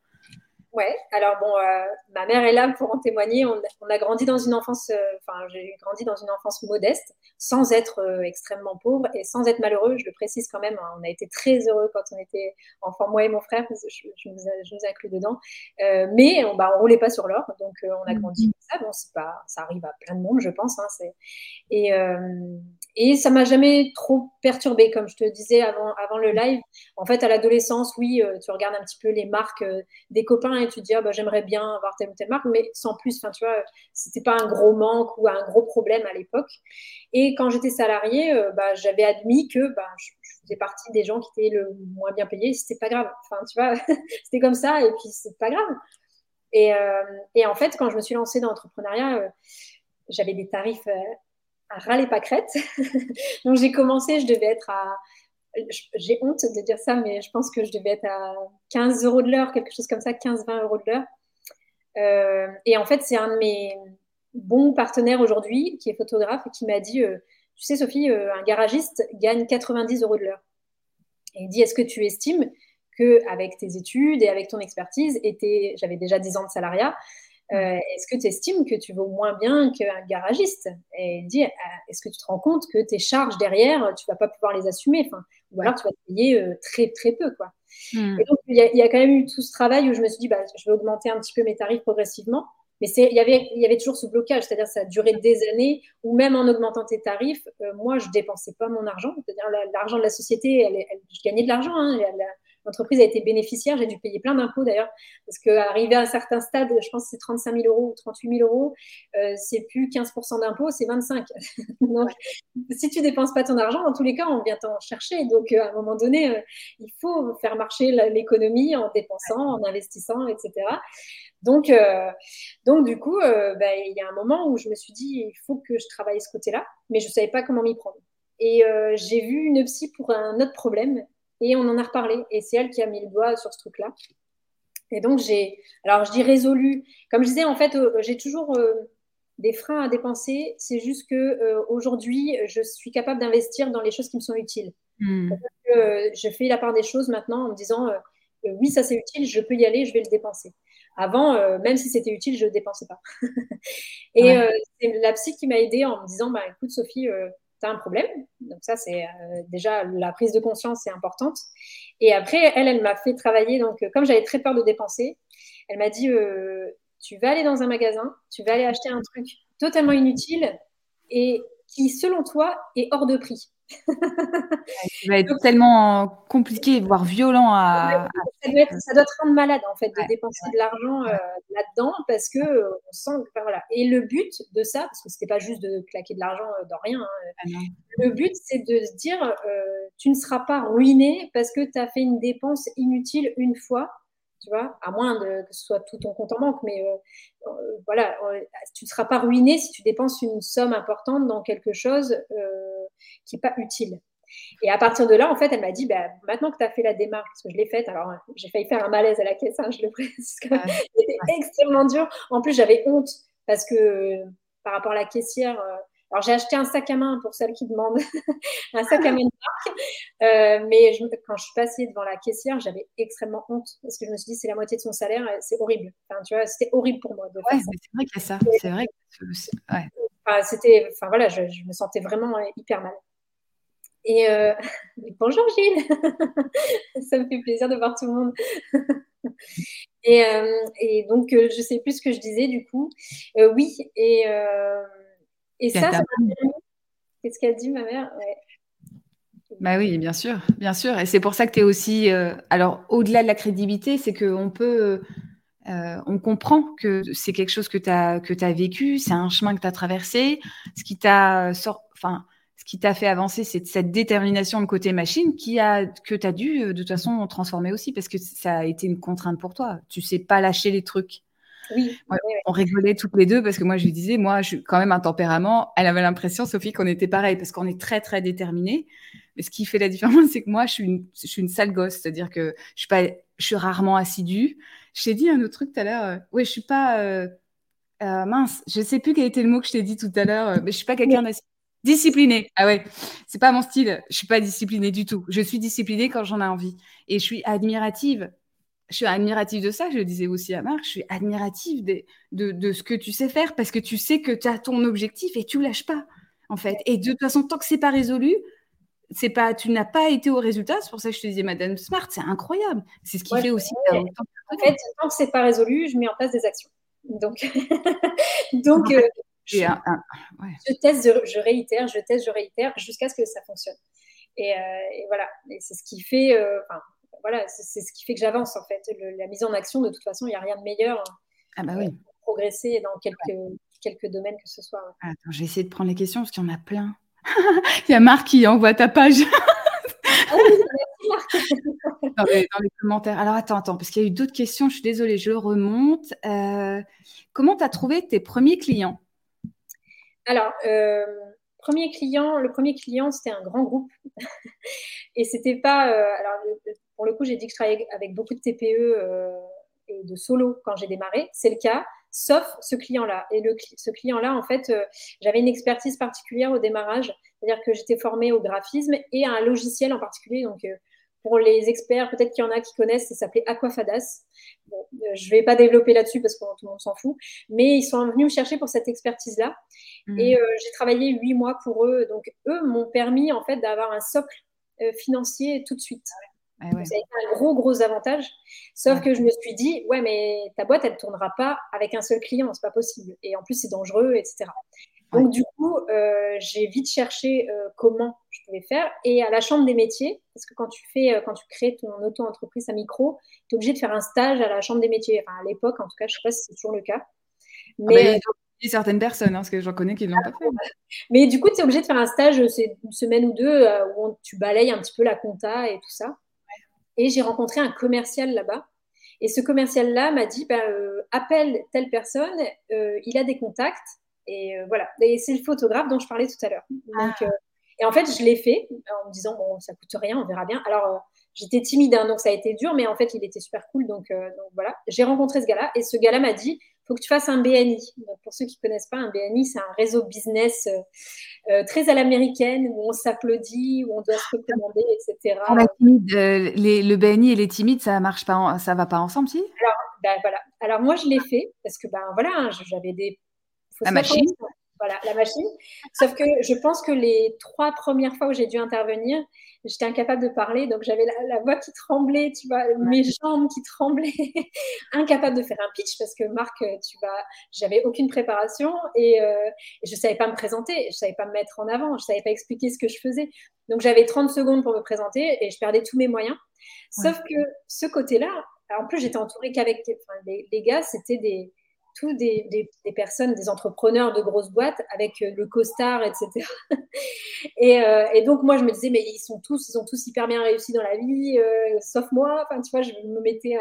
Ouais, alors bon, euh, ma mère est là pour en témoigner. On, a grandi dans une enfance, euh, enfin, j'ai grandi dans une enfance modeste, sans être euh, extrêmement pauvre et sans être malheureux. Je le précise quand même, hein. on a été très heureux quand on était enfant, moi et mon frère, je, je, nous, inclus dedans. mais on, bah, on roulait pas sur l'or, donc on a grandi comme ça. Bon, c'est pas, ça arrive à plein de monde, je pense. Hein, et et ça m'a jamais trop perturbée, comme je te disais avant, avant le live. En fait, à l'adolescence, oui, tu regardes un petit peu les marques des copains et tu te dis ah, bah, j'aimerais bien avoir telle ou telle marque, mais sans plus. Enfin, tu vois, c'était pas un gros manque ou un gros problème à l'époque. Et quand j'étais salariée, euh, bah, j'avais admis que bah, je, faisais partie des gens qui étaient le moins bien payés. C'était pas grave. Enfin, tu vois, c'était comme ça et puis c'est pas grave. Et, euh, et, en fait, quand je me suis lancée dans l'entrepreneuriat, euh, j'avais des tarifs à râler pas crête. Donc j'ai commencé, je devais être à j'ai honte de dire ça, mais je pense que je devais être à 15 euros de l'heure, quelque chose comme ça, 15-20 euros de l'heure. Euh, et en fait, c'est un de mes bons partenaires aujourd'hui, qui est photographe, et qui m'a dit, euh, tu sais Sophie, euh, un garagiste gagne 90 euros de l'heure. Et il dit, est-ce que tu estimes que avec tes études et avec ton expertise, j'avais déjà 10 ans de salariat, euh, est-ce que tu estimes que tu vaux moins bien qu'un garagiste? Et dit, euh, est-ce que tu te rends compte que tes charges derrière, tu vas pas pouvoir les assumer? Enfin, Ou alors tu vas payer euh, très très peu. Quoi. Hmm. Et donc, il y, a quand même eu tout ce travail où je me suis dit, bah, je vais augmenter un petit peu mes tarifs progressivement. Mais il y avait, y avait toujours ce blocage, c'est-à-dire ça a duré des années, où même en augmentant tes tarifs, moi, je dépensais pas mon argent. C'est-à-dire l'argent de la société, elle, je gagnais de l'argent. Hein, L'entreprise a été bénéficiaire, j'ai dû payer plein d'impôts d'ailleurs, parce qu'arriver à un certain stade, je pense que c'est 35 000 euros ou 38 000 euros, euh, c'est plus 15% d'impôts, c'est 25. Donc, si tu dépenses pas ton argent, dans tous les cas, on vient t'en chercher. Donc, euh, à un moment donné, euh, il faut faire marcher l'économie en dépensant, en investissant, etc. Donc, donc du coup, bah, il y a un moment où je me suis dit, il faut que je travaille ce côté-là, mais je ne savais pas comment m'y prendre. Et j'ai vu une psy pour un autre problème et on en a reparlé. Et c'est elle qui a mis le doigt sur ce truc-là. Et donc, j'ai, alors je dis résolu. Comme je disais, en fait, euh, j'ai toujours euh, des freins à dépenser. C'est juste que euh, aujourd'hui, je suis capable d'investir dans les choses qui me sont utiles. Hmm. je fais la part des choses maintenant en me disant, oui, ça c'est utile, je peux y aller, je vais le dépenser. Avant, même si c'était utile, je ne dépensais pas. et c'est la psy qui m'a aidée en me disant, bah, écoute, Sophie, tu un problème. Donc ça, c'est euh, déjà la prise de conscience est importante. Et après, elle, elle m'a fait travailler. Donc, euh, comme j'avais très peur de dépenser, elle m'a dit, euh, tu vas aller dans un magasin, tu vas aller acheter un truc totalement inutile et qui, selon toi, est hors de prix ça va être tellement compliqué, voire violent à. Ça doit, ça doit, te rendre malade en fait de dépenser de l'argent euh, là-dedans parce que euh, on sent que voilà. Et le but de ça, parce que c'était pas juste de claquer de l'argent euh, dans rien. Hein, ah le but c'est de se dire, tu ne seras pas ruiné parce que tu as fait une dépense inutile une fois tu vois, à moins de, que ce soit tout ton compte en banque, mais voilà, tu ne seras pas ruiné si tu dépenses une somme importante dans quelque chose qui n'est pas utile. Et à partir de là, en fait, elle m'a dit, bah, maintenant que tu as fait la démarche, parce que je l'ai faite, alors j'ai failli faire un malaise à la caisse, hein, je le précise, c'était extrêmement dur. En plus, j'avais honte parce que par rapport à la caissière, alors, j'ai acheté un sac à main pour celles qui demandent un sac à main de marque. Euh, mais quand je suis passée devant la caissière, j'avais extrêmement honte parce que je me suis dit, c'est la moitié de son salaire, c'est horrible. Enfin, tu vois, c'était horrible pour moi. De ouais, c'est vrai qu'il y a ça. C'est vrai que ouais. Enfin, c'était, enfin voilà, je, me sentais vraiment hyper mal. Et euh, bonjour Gilles, ça me fait plaisir de voir tout le monde. et, euh, et, donc, je sais plus ce que je disais du coup. oui, et et ça, ça Qu'est-ce qu'elle dit, ma mère? Bah oui, bien sûr, bien sûr. Et c'est pour ça que tu es aussi. Euh, alors, au-delà de la crédibilité, c'est qu'on peut. Euh, on comprend que c'est quelque chose que tu as, que as vécu, c'est un chemin que tu as traversé. Ce qui t'a enfin, ce qui t'a fait avancer, c'est cette détermination de côté machine qui a, que tu as dû, de toute façon, transformer aussi parce que ça a été une contrainte pour toi. Tu sais pas lâcher les trucs. Oui. On rigolait toutes les deux parce que moi, je lui disais, moi, je suis quand même un tempérament. Elle avait l'impression, Sophie, qu'on était pareil parce qu'on est très, très déterminés. Mais ce qui fait la différence, c'est que moi, je suis une, je suis une sale gosse. C'est-à-dire que je suis, pas, je suis rarement assidue. Je t'ai dit un autre truc tout à l'heure. Euh, oui, je suis pas. Euh, euh, mince, je sais plus quel était le mot que je t'ai dit tout à l'heure, mais je suis pas quelqu'un d'assidu. Disciplinée. Ah ouais, c'est pas mon style. Je suis pas disciplinée du tout. Je suis disciplinée quand j'en ai envie. Et je suis admirative je suis admirative de ça, je le disais aussi à Marc, je suis admirative de, de, ce que tu sais faire parce que tu sais que tu as ton objectif et tu lâches pas, en fait. Et de toute façon, tant que c'est pas résolu, c'est pas, tu n'as pas été au résultat. C'est pour ça que je te disais, Madame Smart, c'est incroyable. C'est ce qui fait aussi. En fait, tant que c'est pas résolu, je mets en place des actions. Donc, donc euh, je, teste, je, réitère, je teste, je réitère jusqu'à ce que ça fonctionne. Et, euh, voilà, et c'est ce qui fait, euh, voilà, c'est ce qui fait que j'avance en fait. la mise en action, de toute façon, il n'y a rien de meilleur ah bah oui. pour progresser dans quelques, quelques domaines que ce soit. Attends, je vais essayer de prendre les questions parce qu'il y en a plein. il y a Marc qui envoie ta page. Ah dans, les, commentaires. Alors attends, attends, parce qu'il y a eu d'autres questions. Je suis désolée, je remonte. Euh, comment tu as trouvé tes premiers clients? Alors, euh, premier client, le premier client, c'était un grand groupe. et c'était pas. Euh, alors, pour le coup, j'ai dit que je travaillais avec beaucoup de TPE et de solo quand j'ai démarré. C'est le cas sauf ce client-là. Et le, ce client-là, en fait, euh, j'avais une expertise particulière au démarrage, c'est-à-dire que j'étais formée au graphisme et à un logiciel en particulier. Donc, euh, pour les experts, peut-être qu'il y en a qui connaissent, ça s'appelait Aquafadas. Bon, euh, je ne vais pas développer là-dessus parce que tout le monde s'en fout, mais ils sont venus me chercher pour cette expertise-là. Mmh. Et j'ai travaillé huit mois pour eux. Donc, eux m'ont permis, en fait, d'avoir un socle financier tout de suite. Ça a été un gros, gros avantage. Sauf que je me suis dit, ouais, mais ta boîte, elle ne tournera pas avec un seul client, c'est pas possible. Et en plus, c'est dangereux, etc. Donc, du coup, euh, j'ai vite cherché euh, comment je pouvais faire. Et à la Chambre des métiers, parce que quand tu fais, euh, quand tu crées ton auto-entreprise à micro, tu es obligé de faire un stage à la Chambre des métiers. Enfin, à l'époque, en tout cas, je ne sais pas si c'est toujours le cas. Ah bah, mais. certaines personnes, hein, parce que j'en connais qui ne l'ont pas fait. Mais du coup, tu es obligé de faire un stage, c'est une semaine ou deux, où tu balayes un petit peu la compta et tout ça. Et j'ai rencontré un commercial là-bas. Et ce commercial-là m'a dit, bah, euh, appelle telle personne, euh, il a des contacts. Et euh, voilà. Et c'est le photographe dont je parlais tout à l'heure. Ah. et en fait, je l'ai fait en me disant, bon, ça coûte rien, on verra bien. Alors, j'étais timide, hein, donc ça a été dur, mais en fait, il était super cool. Donc, donc voilà. J'ai rencontré ce gars-là. Et ce gars-là m'a dit, faut que tu fasses un BNI. pour ceux qui ne connaissent pas, un BNI, c'est un réseau business euh, euh, très à l'américaine où on s'applaudit, où on doit se recommander, etc. Ah, euh, le BNI et les timides, ça marche pas, ça va pas ensemble, si? Alors, ben, voilà. Alors moi, je l'ai fait parce que ben voilà, hein, j'avais des. la machine. Voilà, la machine. Sauf que je pense que les trois premières fois où j'ai dû intervenir, j'étais incapable de parler, donc j'avais la, voix qui tremblait, tu vois, mes jambes qui tremblaient, incapable de faire un pitch parce que Marc, tu vas, j'avais aucune préparation et, euh, je savais pas me présenter, je savais pas me mettre en avant, je savais pas expliquer ce que je faisais. Donc j'avais 30 secondes pour me présenter et je perdais tous mes moyens. Sauf que ce côté-là, en plus j'étais entourée qu'avec les gars, c'était des des, personnes, des entrepreneurs de grosses boîtes avec euh, le costard, etc. Euh, et, donc, moi, je me disais, mais ils sont tous, ils ont tous hyper bien réussi dans la vie, euh, sauf moi. Enfin, tu vois, je me mettais.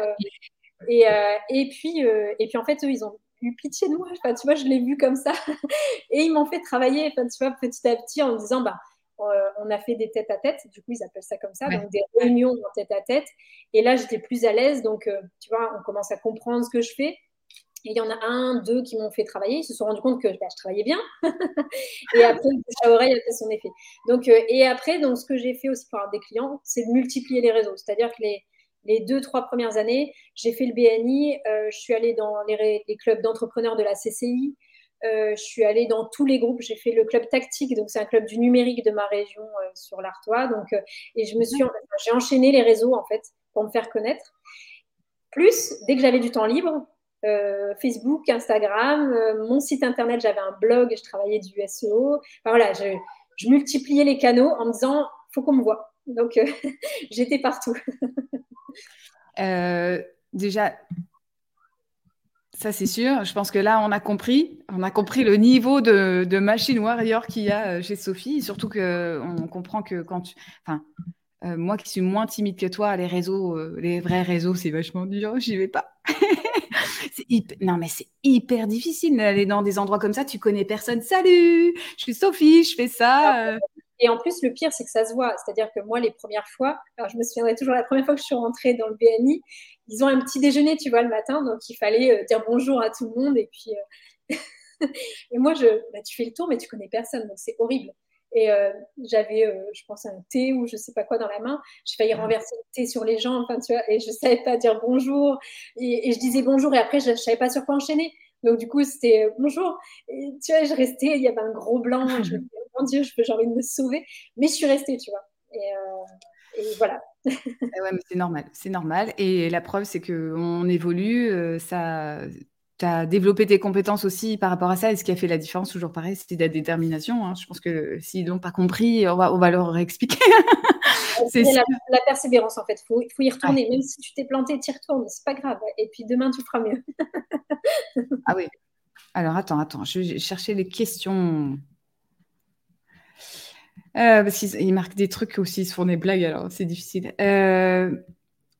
et, et, puis, et puis, en fait, eux, ils ont eu pitié de moi. Enfin, tu vois, je l'ai vu comme ça. et ils m'ont fait travailler, enfin, tu vois, petit à petit en me disant, bah, on a fait des têtes à tête, du coup ils appellent ça comme ça, donc des réunions en tête à tête. Et là j'étais plus à l'aise, donc tu vois, on commence à comprendre ce que je fais. Et il y en a un, deux qui m'ont fait travailler. Ils se sont rendus compte que bah, je travaillais bien. et après, le bouche à oreille a fait son effet. Donc, euh, et après, donc, ce que j'ai fait aussi pour avoir des clients, c'est de multiplier les réseaux. C'est-à-dire que les, les, deux, trois premières années, j'ai fait le BNI. Euh, je suis allée dans les, clubs d'entrepreneurs de la CCI. Euh, je suis allée dans tous les groupes. J'ai fait le club tactique, donc c'est un club du numérique de ma région sur l'Artois. Donc, et je me suis, j'ai enchaîné les réseaux en fait pour me faire connaître. Plus, dès que j'avais du temps libre, euh, Facebook, Instagram, euh, mon site internet, j'avais un blog, je travaillais du SEO. Enfin, voilà, je, multipliais les canaux en me disant, faut qu'on me voit. Donc, euh, j'étais partout. déjà, ça c'est sûr. Je pense que là, on a compris, on a compris le niveau de, machine warrior qu'il y a chez Sophie. Surtout qu'on comprend que quand tu, enfin, moi qui suis moins timide que toi, les réseaux, les vrais réseaux, c'est vachement dur. J'y vais pas. Non, mais c'est hyper difficile d'aller dans des endroits comme ça. Tu connais personne. Salut, je suis Sophie, je fais ça. Euh. Et en plus, le pire, c'est que ça se voit. C'est-à-dire que moi, les premières fois, alors je me souviendrai toujours la première fois que je suis rentrée dans le BNI, ils ont un petit déjeuner, tu vois, le matin. Donc, il fallait euh, dire bonjour à tout le monde. Et puis, euh, et moi, je, bah, tu fais le tour, mais tu connais personne. Donc, c'est horrible. Et euh, j'avais, euh, je pense, un thé ou je sais pas quoi dans la main. J'ai failli renverser le thé sur les jambes, enfin, tu vois, et je savais pas dire bonjour. Et, je disais bonjour, et après, je, ne savais pas sur quoi enchaîner. Donc, du coup, c'était euh, bonjour. Et, tu vois, je restais, il y avait un gros blanc. je me disais, oh mon Dieu, j'ai envie de me sauver. Mais je suis restée, tu vois. Et, et voilà. Eh ouais, mais c'est normal, c'est normal. Et la preuve, c'est qu'on évolue, ça, tu as développé tes compétences aussi par rapport à ça. Et ce qui a fait la différence, toujours pareil, c'était la détermination. Hein. Je pense que s'ils n'ont pas compris, on va, on va leur expliquer. c'est la, la, persévérance, en fait. Il faut, faut, y retourner. Même si tu t'es planté, tu y retournes. C'est pas grave. Et puis demain, tu feras mieux. ah oui. Alors, attends, attends. Je vais chercher les questions. Euh, parce qu'ils marquent des trucs aussi, ils se font des blagues, alors c'est difficile. Euh,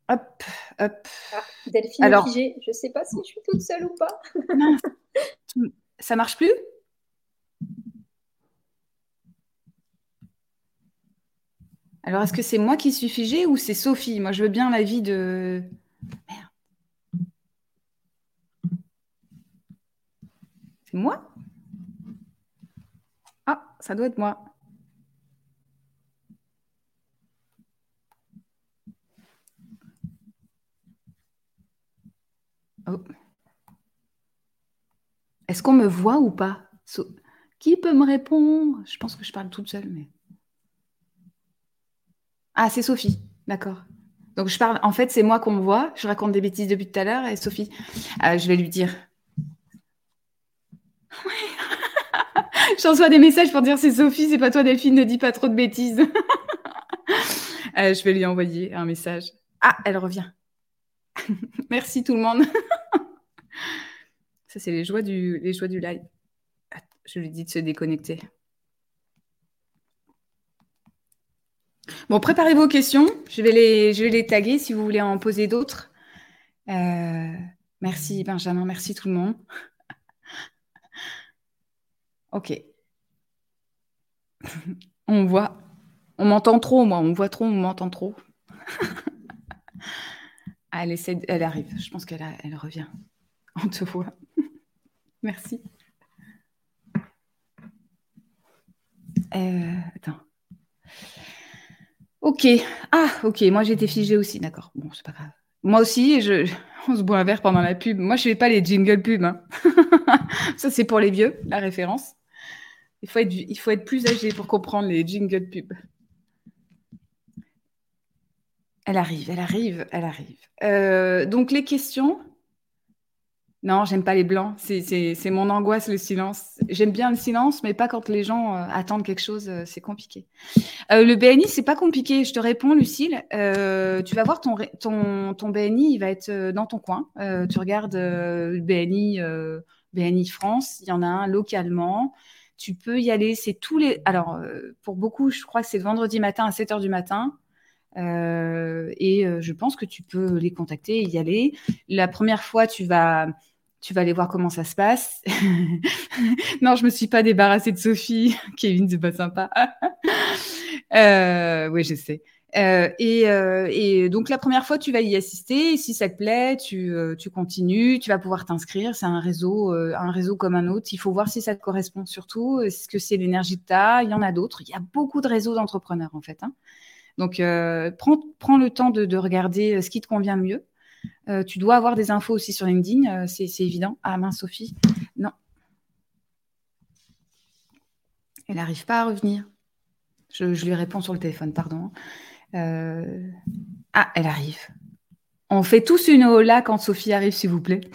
hop, hop. Ah. Delphine Alors, figée. Je ne sais pas si je suis toute seule ou pas. Ça marche plus? Alors, est-ce que c'est moi qui suis figée ou c'est Sophie? Moi, je veux bien l'avis de. Merde. C'est moi? Ah, ça doit être moi. Oh. Est-ce qu'on me voit ou pas? Qui peut me répondre? Je pense que je parle toute seule, mais. Ah, c'est Sophie. D'accord. Donc je parle. En fait, c'est moi qu'on me voit. Je raconte des bêtises depuis tout à l'heure et Sophie. Euh, je vais lui dire. je reçois des messages pour dire c'est Sophie, c'est pas toi Delphine, ne dis pas trop de bêtises. Euh, je vais lui envoyer un message. Ah, elle revient. Merci tout le monde. Ça, c'est les joies du, les live. Je lui dis de se déconnecter. Bon, préparez vos questions. Je vais les, taguer si vous voulez en poser d'autres. Euh, merci Benjamin, merci tout le monde. ok. on voit. On m'entend trop, moi. On voit trop, on m'entend trop. elle, essaie, elle arrive. Je pense qu'elle elle revient. On te voit. Merci. Euh, attends. Ok. Ah, ok. Moi, j'étais figée aussi. D'accord. Bon, c'est pas grave. Moi aussi, je... on se boit un verre pendant la pub. Moi, je fais pas les jingle pubs. Hein. Ça, c'est pour les vieux, la référence. Il faut, être, plus âgé pour comprendre les jingle pubs. Elle arrive, elle arrive, elle arrive. Euh, donc, les questions? Non, j'aime pas les blancs. C'est mon angoisse, le silence. J'aime bien le silence, mais pas quand les gens euh, attendent quelque chose. Euh, c'est compliqué. Euh, le BNI, c'est pas compliqué. Je te réponds, Lucille. tu vas voir ton, ton, ton, BNI, il va être dans ton coin. tu regardes le BNI, BNI France. Il y en a un localement. Tu peux y aller. C'est tous les. Alors, pour beaucoup, je crois que c'est vendredi matin à 7 h du matin. et je pense que tu peux les contacter et y aller. La première fois, tu vas tu vas aller voir comment ça se passe. non, je me suis pas débarrassée de Sophie. Kevin, c'est pas sympa. euh, oui, je sais. Euh, et, euh, et, donc la première fois, tu vas y assister. si ça te plaît, tu, euh, tu continues. Tu vas pouvoir t'inscrire. C'est un réseau, un réseau comme un autre. Il faut voir si ça te correspond surtout. Est-ce que c'est l'énergie de ta Il y en a d'autres. Il y a beaucoup de réseaux d'entrepreneurs en fait. Hein. Donc prends, prends, le temps de, de, regarder ce qui te convient mieux. Euh, tu dois avoir des infos aussi sur LinkedIn, euh, c'est évident. Ah mince, Sophie. Non. Elle n'arrive pas à revenir. Je, lui réponds sur le téléphone, pardon. Euh, ah, elle arrive. On fait tous une hola quand Sophie arrive, s'il vous plaît.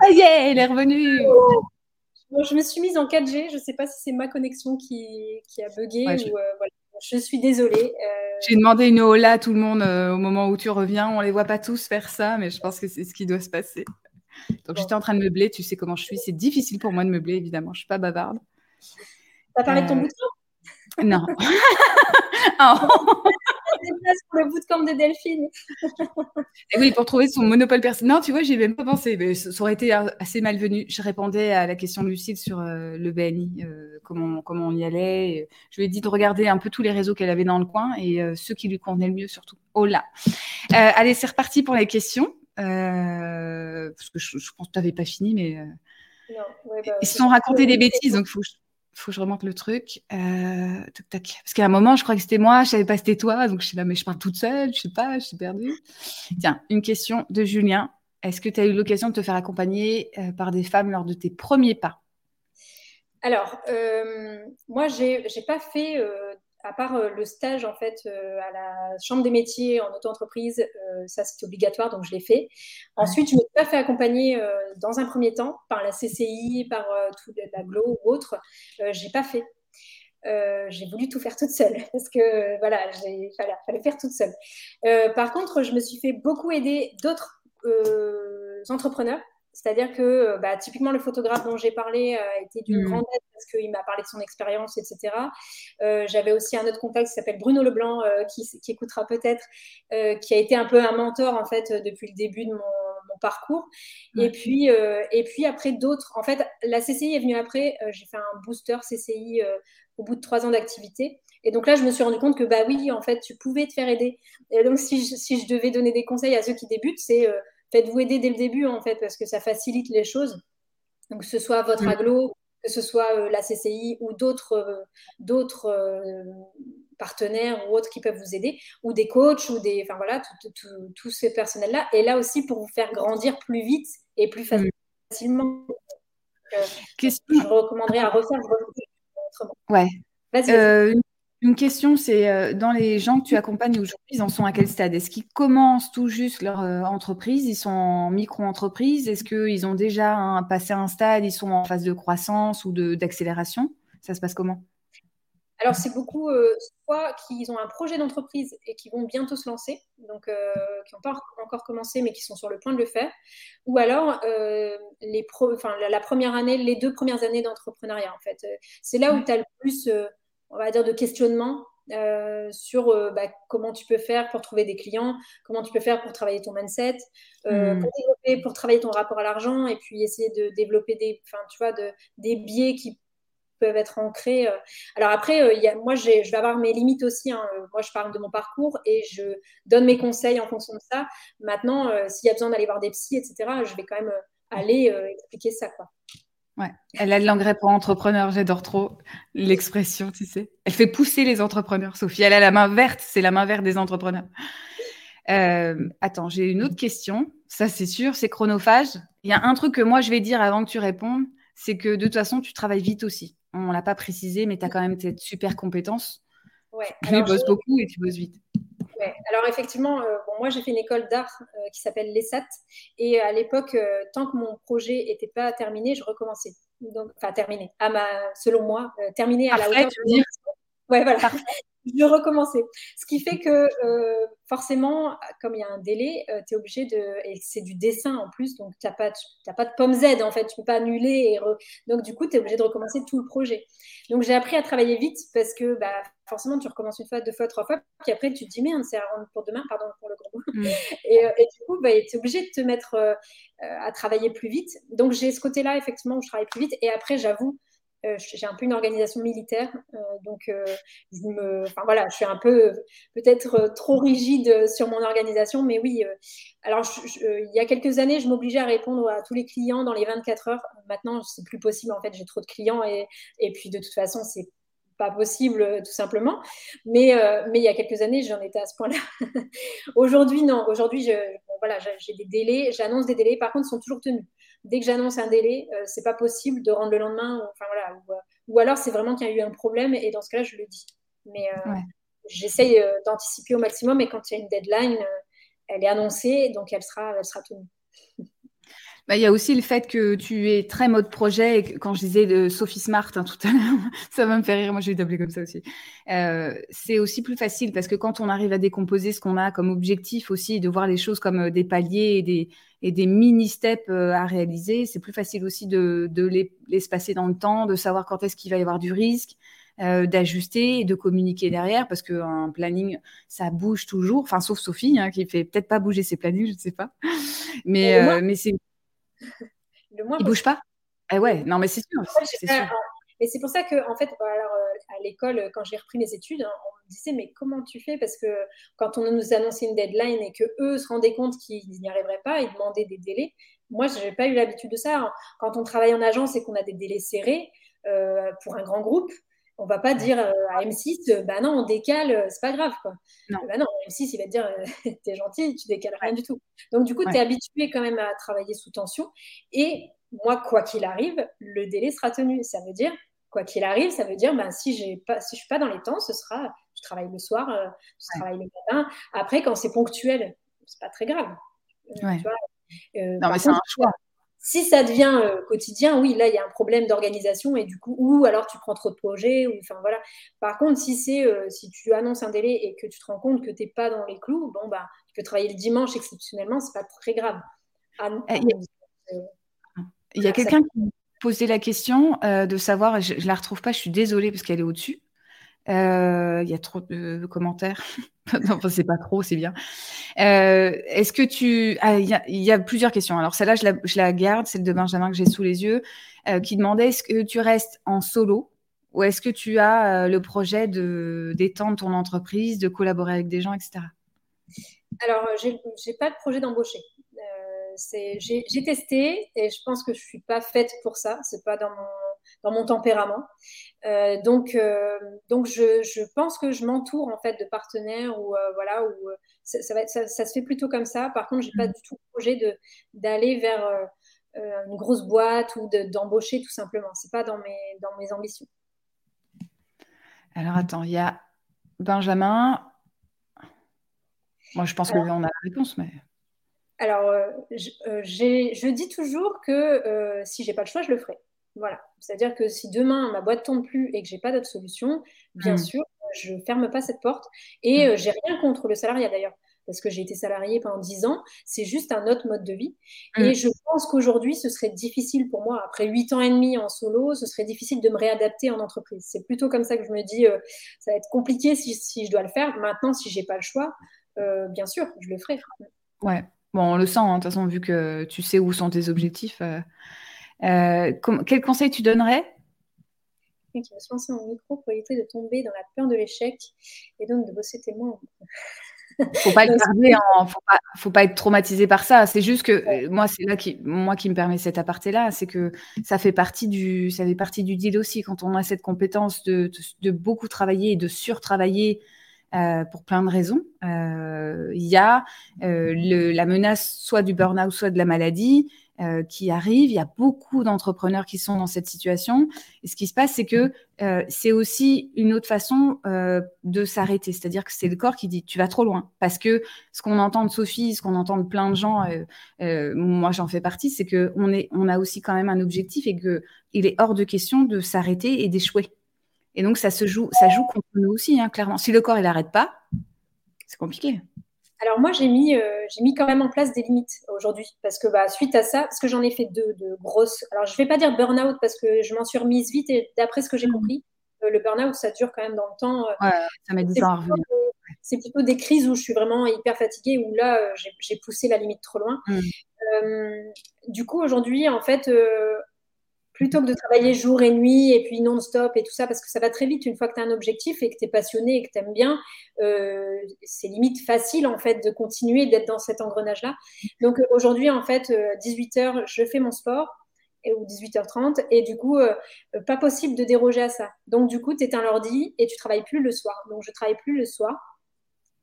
Ça y est, elle est revenue. je me suis mise en 4G. Je ne sais pas si c'est ma connexion qui, a bugué ou voilà. Je suis désolée. Euh, J'ai demandé une hola à tout le monde euh, au moment où tu reviens. On les voit pas tous faire ça, mais je pense que c'est ce qui doit se passer. Donc j'étais en train de meubler. Tu sais comment je suis. C'est difficile pour moi de meubler, évidemment. Je suis pas bavarde. as parlé de ton euh, bouton? Non. oh. Pour le bootcamp de Delphine. Et oui, pour trouver son monopole personnel. Non, tu vois, j'y ai même pas pensé. Mais ça aurait été assez malvenu. Je répondais à la question de Lucille sur euh, le BNI, euh, comment, comment on y allait. Je lui ai dit de regarder un peu tous les réseaux qu'elle avait dans le coin et euh, ceux qui lui convenaient le mieux surtout. Oh là. allez, c'est reparti pour les questions. parce que je, pense que tu n'avais pas fini, mais. Non, bah, Ils se sont racontés des bêtises, donc il faut, faut que je remonte le truc. Euh, Parce qu'à un moment, je crois que c'était moi, je savais pas c'était toi, donc je sais là, mais je parle toute seule, je sais pas, je suis perdue. Tiens, une question de Julien. Est-ce que tu as eu l'occasion de te faire accompagner euh, par des femmes lors de tes premiers pas? Alors, euh, moi, j'ai pas fait à part euh, le stage en fait euh, à la chambre des métiers en auto-entreprise, euh, ça c'était obligatoire donc je l'ai fait. Ensuite, je ne me suis pas fait accompagner dans un premier temps par la CCI, par tout la GLO ou autre. j'ai pas fait. j'ai voulu tout faire toute seule parce que voilà, il fallait, fallait, faire toute seule. par contre, je me suis fait beaucoup aider d'autres entrepreneurs c'est-à-dire que euh, bah, typiquement le photographe dont j'ai parlé euh, a été d'une mm. grande aide parce qu'il m'a parlé de son expérience, etc. Euh, j'avais aussi un autre contact qui s'appelle Bruno Leblanc, qui, écoutera peut-être, qui a été un peu un mentor en fait depuis le début de mon, parcours. Et, puis, et puis après d'autres, en fait la CCI est venue après, j'ai fait un booster CCI au bout de trois ans d'activité. Et donc là, je me suis rendu compte que bah oui, en fait, tu pouvais te faire aider. Et donc si je, si je devais donner des conseils à ceux qui débutent, c'est faites-vous aider dès le début, en fait, parce que ça facilite les choses. Donc, que ce soit votre mm. aglo, que ce soit euh, la CCI ou d'autres euh, d'autres euh, partenaires ou autres qui peuvent vous aider, ou des coachs, ou des. Enfin, voilà, tous ces personnels-là. Et là aussi, pour vous faire grandir plus vite et plus mm. facilement. je recommanderais à refaire autrement. Ouais. Vas-y. Une question, c'est euh, dans les gens que tu accompagnes aujourd'hui, ils en sont à quel stade? Est-ce qu'ils commencent tout juste leur euh, entreprise? Ils sont en micro-entreprise? Est-ce qu'ils ont déjà passé un stade Ils sont en phase de croissance ou d'accélération? Ça se passe comment? Alors, c'est beaucoup euh, soit qu'ils ont un projet d'entreprise et qui vont bientôt se lancer, donc qui n'ont pas encore commencé mais qui sont sur le point de le faire, ou alors les la, première année, les deux premières années d'entrepreneuriat en fait. C'est là où tu as le plus on va dire, de questionnement euh, sur euh, bah, comment tu peux faire pour trouver des clients, comment tu peux faire pour travailler ton mindset, euh, hmm. pour, pour travailler ton rapport à l'argent et puis essayer de développer des, tu vois, de, des biais qui peuvent être ancrés. Alors après, y a, moi, je vais avoir mes limites aussi. Hein. Moi, je parle de mon parcours et je donne mes conseils en fonction de ça. Maintenant, s'il y a besoin d'aller voir des psys, etc., je vais quand même aller expliquer ça. Quoi. Ouais, elle a de l'engrais pour entrepreneurs, j'adore trop l'expression, tu sais. Elle fait pousser les entrepreneurs, Sophie. Elle a la main verte, c'est la main verte des entrepreneurs. Euh, attends, j'ai une autre question. Ça, c'est sûr, c'est chronophage. Il y a un truc que moi, je vais dire avant que tu répondes, c'est que de toute façon, tu travailles vite aussi. On ne l'a pas précisé, mais tu as quand même cette super compétence. Ouais. Tu bosses beaucoup et tu bosses vite. Alors effectivement, euh, bon, moi j'ai fait une école d'art euh, qui s'appelle l'ESAT et à l'époque, euh, tant que mon projet n'était pas terminé, je recommençais. Donc, enfin terminé, à ma, selon moi, terminé à la hauteur. Tu Ouais, voilà je recommencer. Ce qui fait que euh, forcément, comme il y a un délai, euh, tu es obligé de... Et c'est du dessin en plus, donc tu n'as pas, pas de pomme Z en fait, tu ne peux pas annuler. Et Donc du coup, tu es obligé de recommencer tout le projet. Donc j'ai appris à travailler vite parce que bah, forcément, tu recommences une fois, deux fois, trois fois, puis après tu te dis, merde, c'est pour demain, pardon pour le gros. Mm. Et, euh, et, du coup, bah, tu es obligé de te mettre à travailler plus vite. Donc j'ai ce côté-là, effectivement, où je travaille plus vite. Et après, j'avoue, euh, j'ai un peu une organisation militaire, euh, donc euh, je me, enfin voilà, je suis un peu peut-être trop rigide sur mon organisation, mais oui. alors, il y a quelques années, je m'obligeais à répondre à tous les clients dans les 24 heures. Maintenant, c'est plus possible. En fait, j'ai trop de clients et, et puis de toute façon, c'est pas possible tout simplement. Mais, mais il y a quelques années, j'en étais à ce point-là. Aujourd'hui, non. Aujourd'hui, voilà, j'ai des délais, j'annonce des délais. Par contre, ils sont toujours tenus dès que j'annonce un délai, euh, c'est pas possible de rendre le lendemain. Enfin, voilà, ou, euh, alors c'est vraiment qu'il y a eu un problème et dans ce cas-là, je le dis. Mais euh, j'essaye d'anticiper au maximum et quand il y a une deadline, elle est annoncée, donc elle sera, elle sera tenue. Bah, il y a aussi le fait que tu es très mode projet. Et quand je disais de Sophie Smart hein, tout à l'heure, ça va me faire rire. Moi, je vais t'appeler comme ça aussi. Euh, c'est aussi plus facile parce que quand on arrive à décomposer ce qu'on a comme objectif aussi, de voir les choses comme euh, des paliers et des, et des mini-steps euh, à réaliser, c'est plus facile aussi de, de les, les passer dans le temps, de savoir quand est-ce qu'il va y avoir du risque. Euh, d'ajuster et de communiquer derrière parce qu'un planning ça bouge toujours enfin sauf Sophie hein, qui fait peut-être pas bouger ses plannings je ne sais pas mais euh, mais c'est le moins. Il bouge pas? Eh ouais, non, mais c'est sûr. Et c'est pour ça que, en fait, bah, alors, euh, à l'école, quand j'ai repris mes études, hein, on disait mais comment tu fais? Parce que quand on nous annonçait une deadline et que eux se rendaient compte qu'ils n'y arriveraient pas, ils demandaient des délais. Moi, je n'ai pas eu l'habitude de ça. Quand on travaille en agence et qu'on a des délais serrés, pour un grand groupe, on va pas dire à M6, bah non, on décale, c'est pas grave. Quoi. Non. Bah non, M6, il va te dire, t'es gentil, tu décales rien du tout. Donc, du coup, tu es habitué quand même à travailler sous tension. Et moi, quoi qu'il arrive, le délai sera tenu. Ça veut dire, quoi qu'il arrive, ça veut dire, ben, si, j'ai pas, si je suis pas dans les temps, ce sera, je travaille le soir, je travaille le matin. Après, quand c'est ponctuel, c'est pas très grave. Ouais. non, mais c'est un choix. Si ça devient euh, quotidien, oui, là, il y a un problème d'organisation et du coup, ou alors tu prends trop de projets, ou enfin voilà. Par contre, si c'est euh, si tu annonces un délai et que tu te rends compte que tu n'es pas dans les clous, bon bah, tu peux travailler le dimanche exceptionnellement, c'est pas très grave. Eh, euh, il y a, quelqu'un qui posait la question de savoir, je, ne la retrouve pas, je suis désolée parce qu'elle est au-dessus. Il y a trop de commentaires. non, c'est pas trop, c'est bien. Euh, est-ce que tu. Ah, il y, a plusieurs questions. Alors, celle-là, je la, garde, celle de Benjamin que j'ai sous les yeux, euh, qui demandait est-ce que tu restes en solo ou est-ce que tu as euh, le projet d'étendre ton entreprise, de collaborer avec des gens, etc. Alors, j'ai pas de projet d'embaucher. j'ai testé et je pense que je suis pas faite pour ça. C'est pas dans mon dans mon tempérament. Euh, donc, euh, donc je, je, pense que je m'entoure en fait de partenaires ou euh, voilà où ça, va ça, se fait plutôt comme ça. Par contre, j'ai pas mm. du tout le projet de d'aller vers une grosse boîte ou d'embaucher tout simplement. C'est pas dans mes dans mes ambitions. Alors attends, il y a Benjamin. Moi, je pense qu'on a la réponse, mais. Alors, je, je, dis toujours que si j'ai pas le choix, je le ferai. Voilà. C'est-à-dire que si demain ma boîte tombe plus et que j'ai pas d'autre solution, bien mm. sûr, je ferme pas cette porte. Et je mm. euh, j'ai rien contre le salariat d'ailleurs, parce que j'ai été salarié pendant 10 ans. C'est juste un autre mode de vie. Et je pense qu'aujourd'hui, ce serait difficile pour moi, après 8 ans et demi en solo, ce serait difficile de me réadapter en entreprise. C'est plutôt comme ça que je me dis, euh, ça va être compliqué si, je dois le faire. Maintenant, si j'ai pas le choix, euh, bien sûr, je le ferai. Ouais. Bon, on le sent, hein, de toute façon, vu que tu sais où sont tes objectifs. Euh, quel conseil tu donnerais? Qui va se lancer en micro pour éviter de tomber dans la peur de l'échec et donc de bosser tes membres. faut pas faut pas, être traumatisé par ça. C'est juste que euh, moi, c'est là qui, moi qui me permet cet aparté-là, c'est que ça fait partie du, ça fait partie du deal aussi quand on a cette compétence de, beaucoup travailler et de surtravailler euh, pour plein de raisons. Il y a la menace soit du burn-out, soit de la maladie. Euh, qui arrivent. Il y a beaucoup d'entrepreneurs qui sont dans cette situation. Et ce qui se passe, c'est que euh, c'est aussi une autre façon euh, de s'arrêter. C'est-à-dire que c'est le corps qui dit tu vas trop loin. Parce que ce qu'on entend de Sophie, ce qu'on entend de plein de gens, moi j'en fais partie, c'est que on a aussi quand même un objectif et que il est hors de question de s'arrêter et d'échouer. Et donc ça se joue, ça joue contre nous aussi, hein, clairement. Si le corps il n'arrête pas, c'est compliqué. Alors moi, j'ai mis, euh, j'ai mis quand même en place des limites aujourd'hui parce que bah, suite à ça, parce que j'en ai fait deux de grosses. Alors je vais pas dire burn-out parce que je m'en suis remise vite et d'après ce que j'ai mmh. compris, euh, le burn-out ça dure quand même dans le temps. Euh, ouais, ça met du temps à revenir. C'est plutôt des crises où je suis vraiment hyper fatiguée où là j'ai poussé la limite trop loin. Mmh. du coup aujourd'hui en fait plutôt que de travailler jour et nuit et puis non-stop et tout ça, parce que ça va très vite une fois que tu as un objectif et que tu es passionné et que tu aimes bien, euh, c'est limite facile en fait de continuer d'être dans cet engrenage-là. Donc aujourd'hui, en fait, 18h, euh, je fais mon sport ou 18h30 et du coup, euh, pas possible de déroger à ça. Donc du coup, tu éteins l'ordi et tu travailles plus le soir. Donc je travaille plus le soir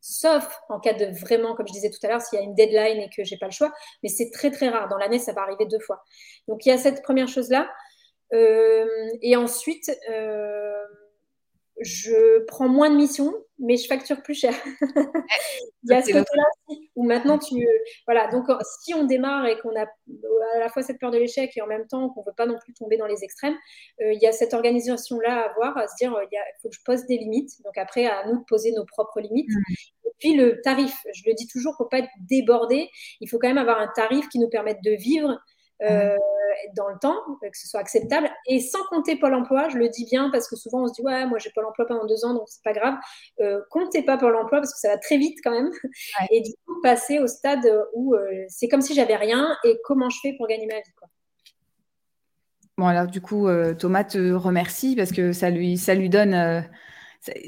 sauf en cas de vraiment, comme je disais tout à l'heure, s'il y a une deadline et que j'ai pas le choix, mais c'est très très rare. Dans l'année, ça va arriver deux fois. Donc il y a cette première chose-là. Euh, et ensuite, euh, je prends moins de missions, mais je facture plus cher. Il y a ce côté-là aussi, où maintenant tu. Voilà, donc si on démarre et qu'on a à la fois cette peur de l'échec et en même temps qu'on ne veut pas non plus tomber dans les extrêmes, euh, il y a cette organisation-là à avoir, à se dire il faut que je pose des limites. Donc après, à nous de poser nos propres limites. Mmh. Et puis le tarif, je le dis toujours, pour pas être débordé, il faut quand même avoir un tarif qui nous permette de vivre euh, dans le temps, que ce soit acceptable, et sans compter Pôle emploi, je le dis bien parce que souvent on se dit ouais moi j'ai Pôle emploi pendant deux ans donc c'est pas grave, euh, comptez pas Pôle emploi parce que ça va très vite quand même, et du coup passer au stade où euh, c'est comme si j'avais rien et comment je fais pour gagner ma vie quoi. Bon alors du coup Thomas te remercie parce que ça lui ça lui donne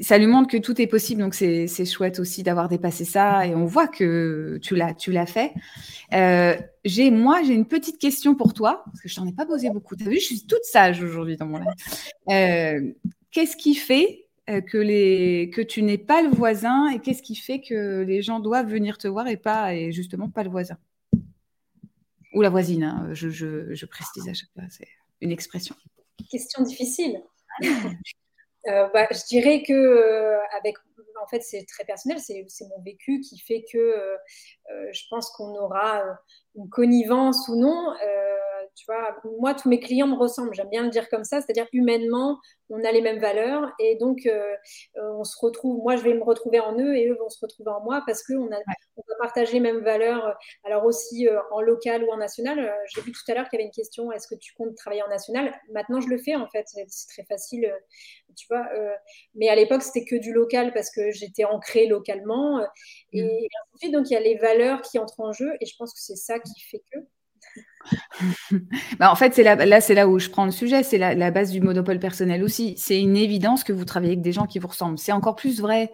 ça lui montre que tout est possible, donc c'est chouette aussi d'avoir dépassé ça et on voit que tu l'as tu l'as fait. Euh, j'ai moi j'ai une petite question pour toi parce que je t'en ai pas posé beaucoup. Tu as vu, je suis toute sage aujourd'hui dans mon live. Euh, qu'est-ce qui fait euh, que les que tu n'es pas le voisin et qu'est-ce qui fait que les gens doivent venir te voir et pas et justement pas le voisin? Ou la voisine. Hein, je, je, je précise à chaque fois, c'est une expression. Question difficile. Euh, bah, je dirais que euh, en fait c'est très personnel, c'est mon vécu qui fait que euh, je pense qu'on aura une connivence ou non tu vois, moi, tous mes clients me ressemblent, j'aime bien le dire comme ça, c'est-à-dire humainement, on a les mêmes valeurs et donc euh, euh, on se retrouve, moi je vais me retrouver en eux et eux vont se retrouver en moi parce qu'on a, on va partager les mêmes valeurs, alors aussi euh, en local ou en national. J'ai vu tout à l'heure qu'il y avait une question, est-ce que tu comptes travailler en national? Maintenant je le fais en fait, c'est très facile, tu vois. mais à l'époque c'était que du local parce que j'étais ancrée localement et, mmh. et ensuite donc il y a les valeurs qui entrent en jeu et je pense que c'est ça qui fait que. bah en fait, c'est là, c'est là où je prends le sujet, c'est la, base du monopole personnel aussi. C'est une évidence que vous travaillez avec des gens qui vous ressemblent. C'est encore plus vrai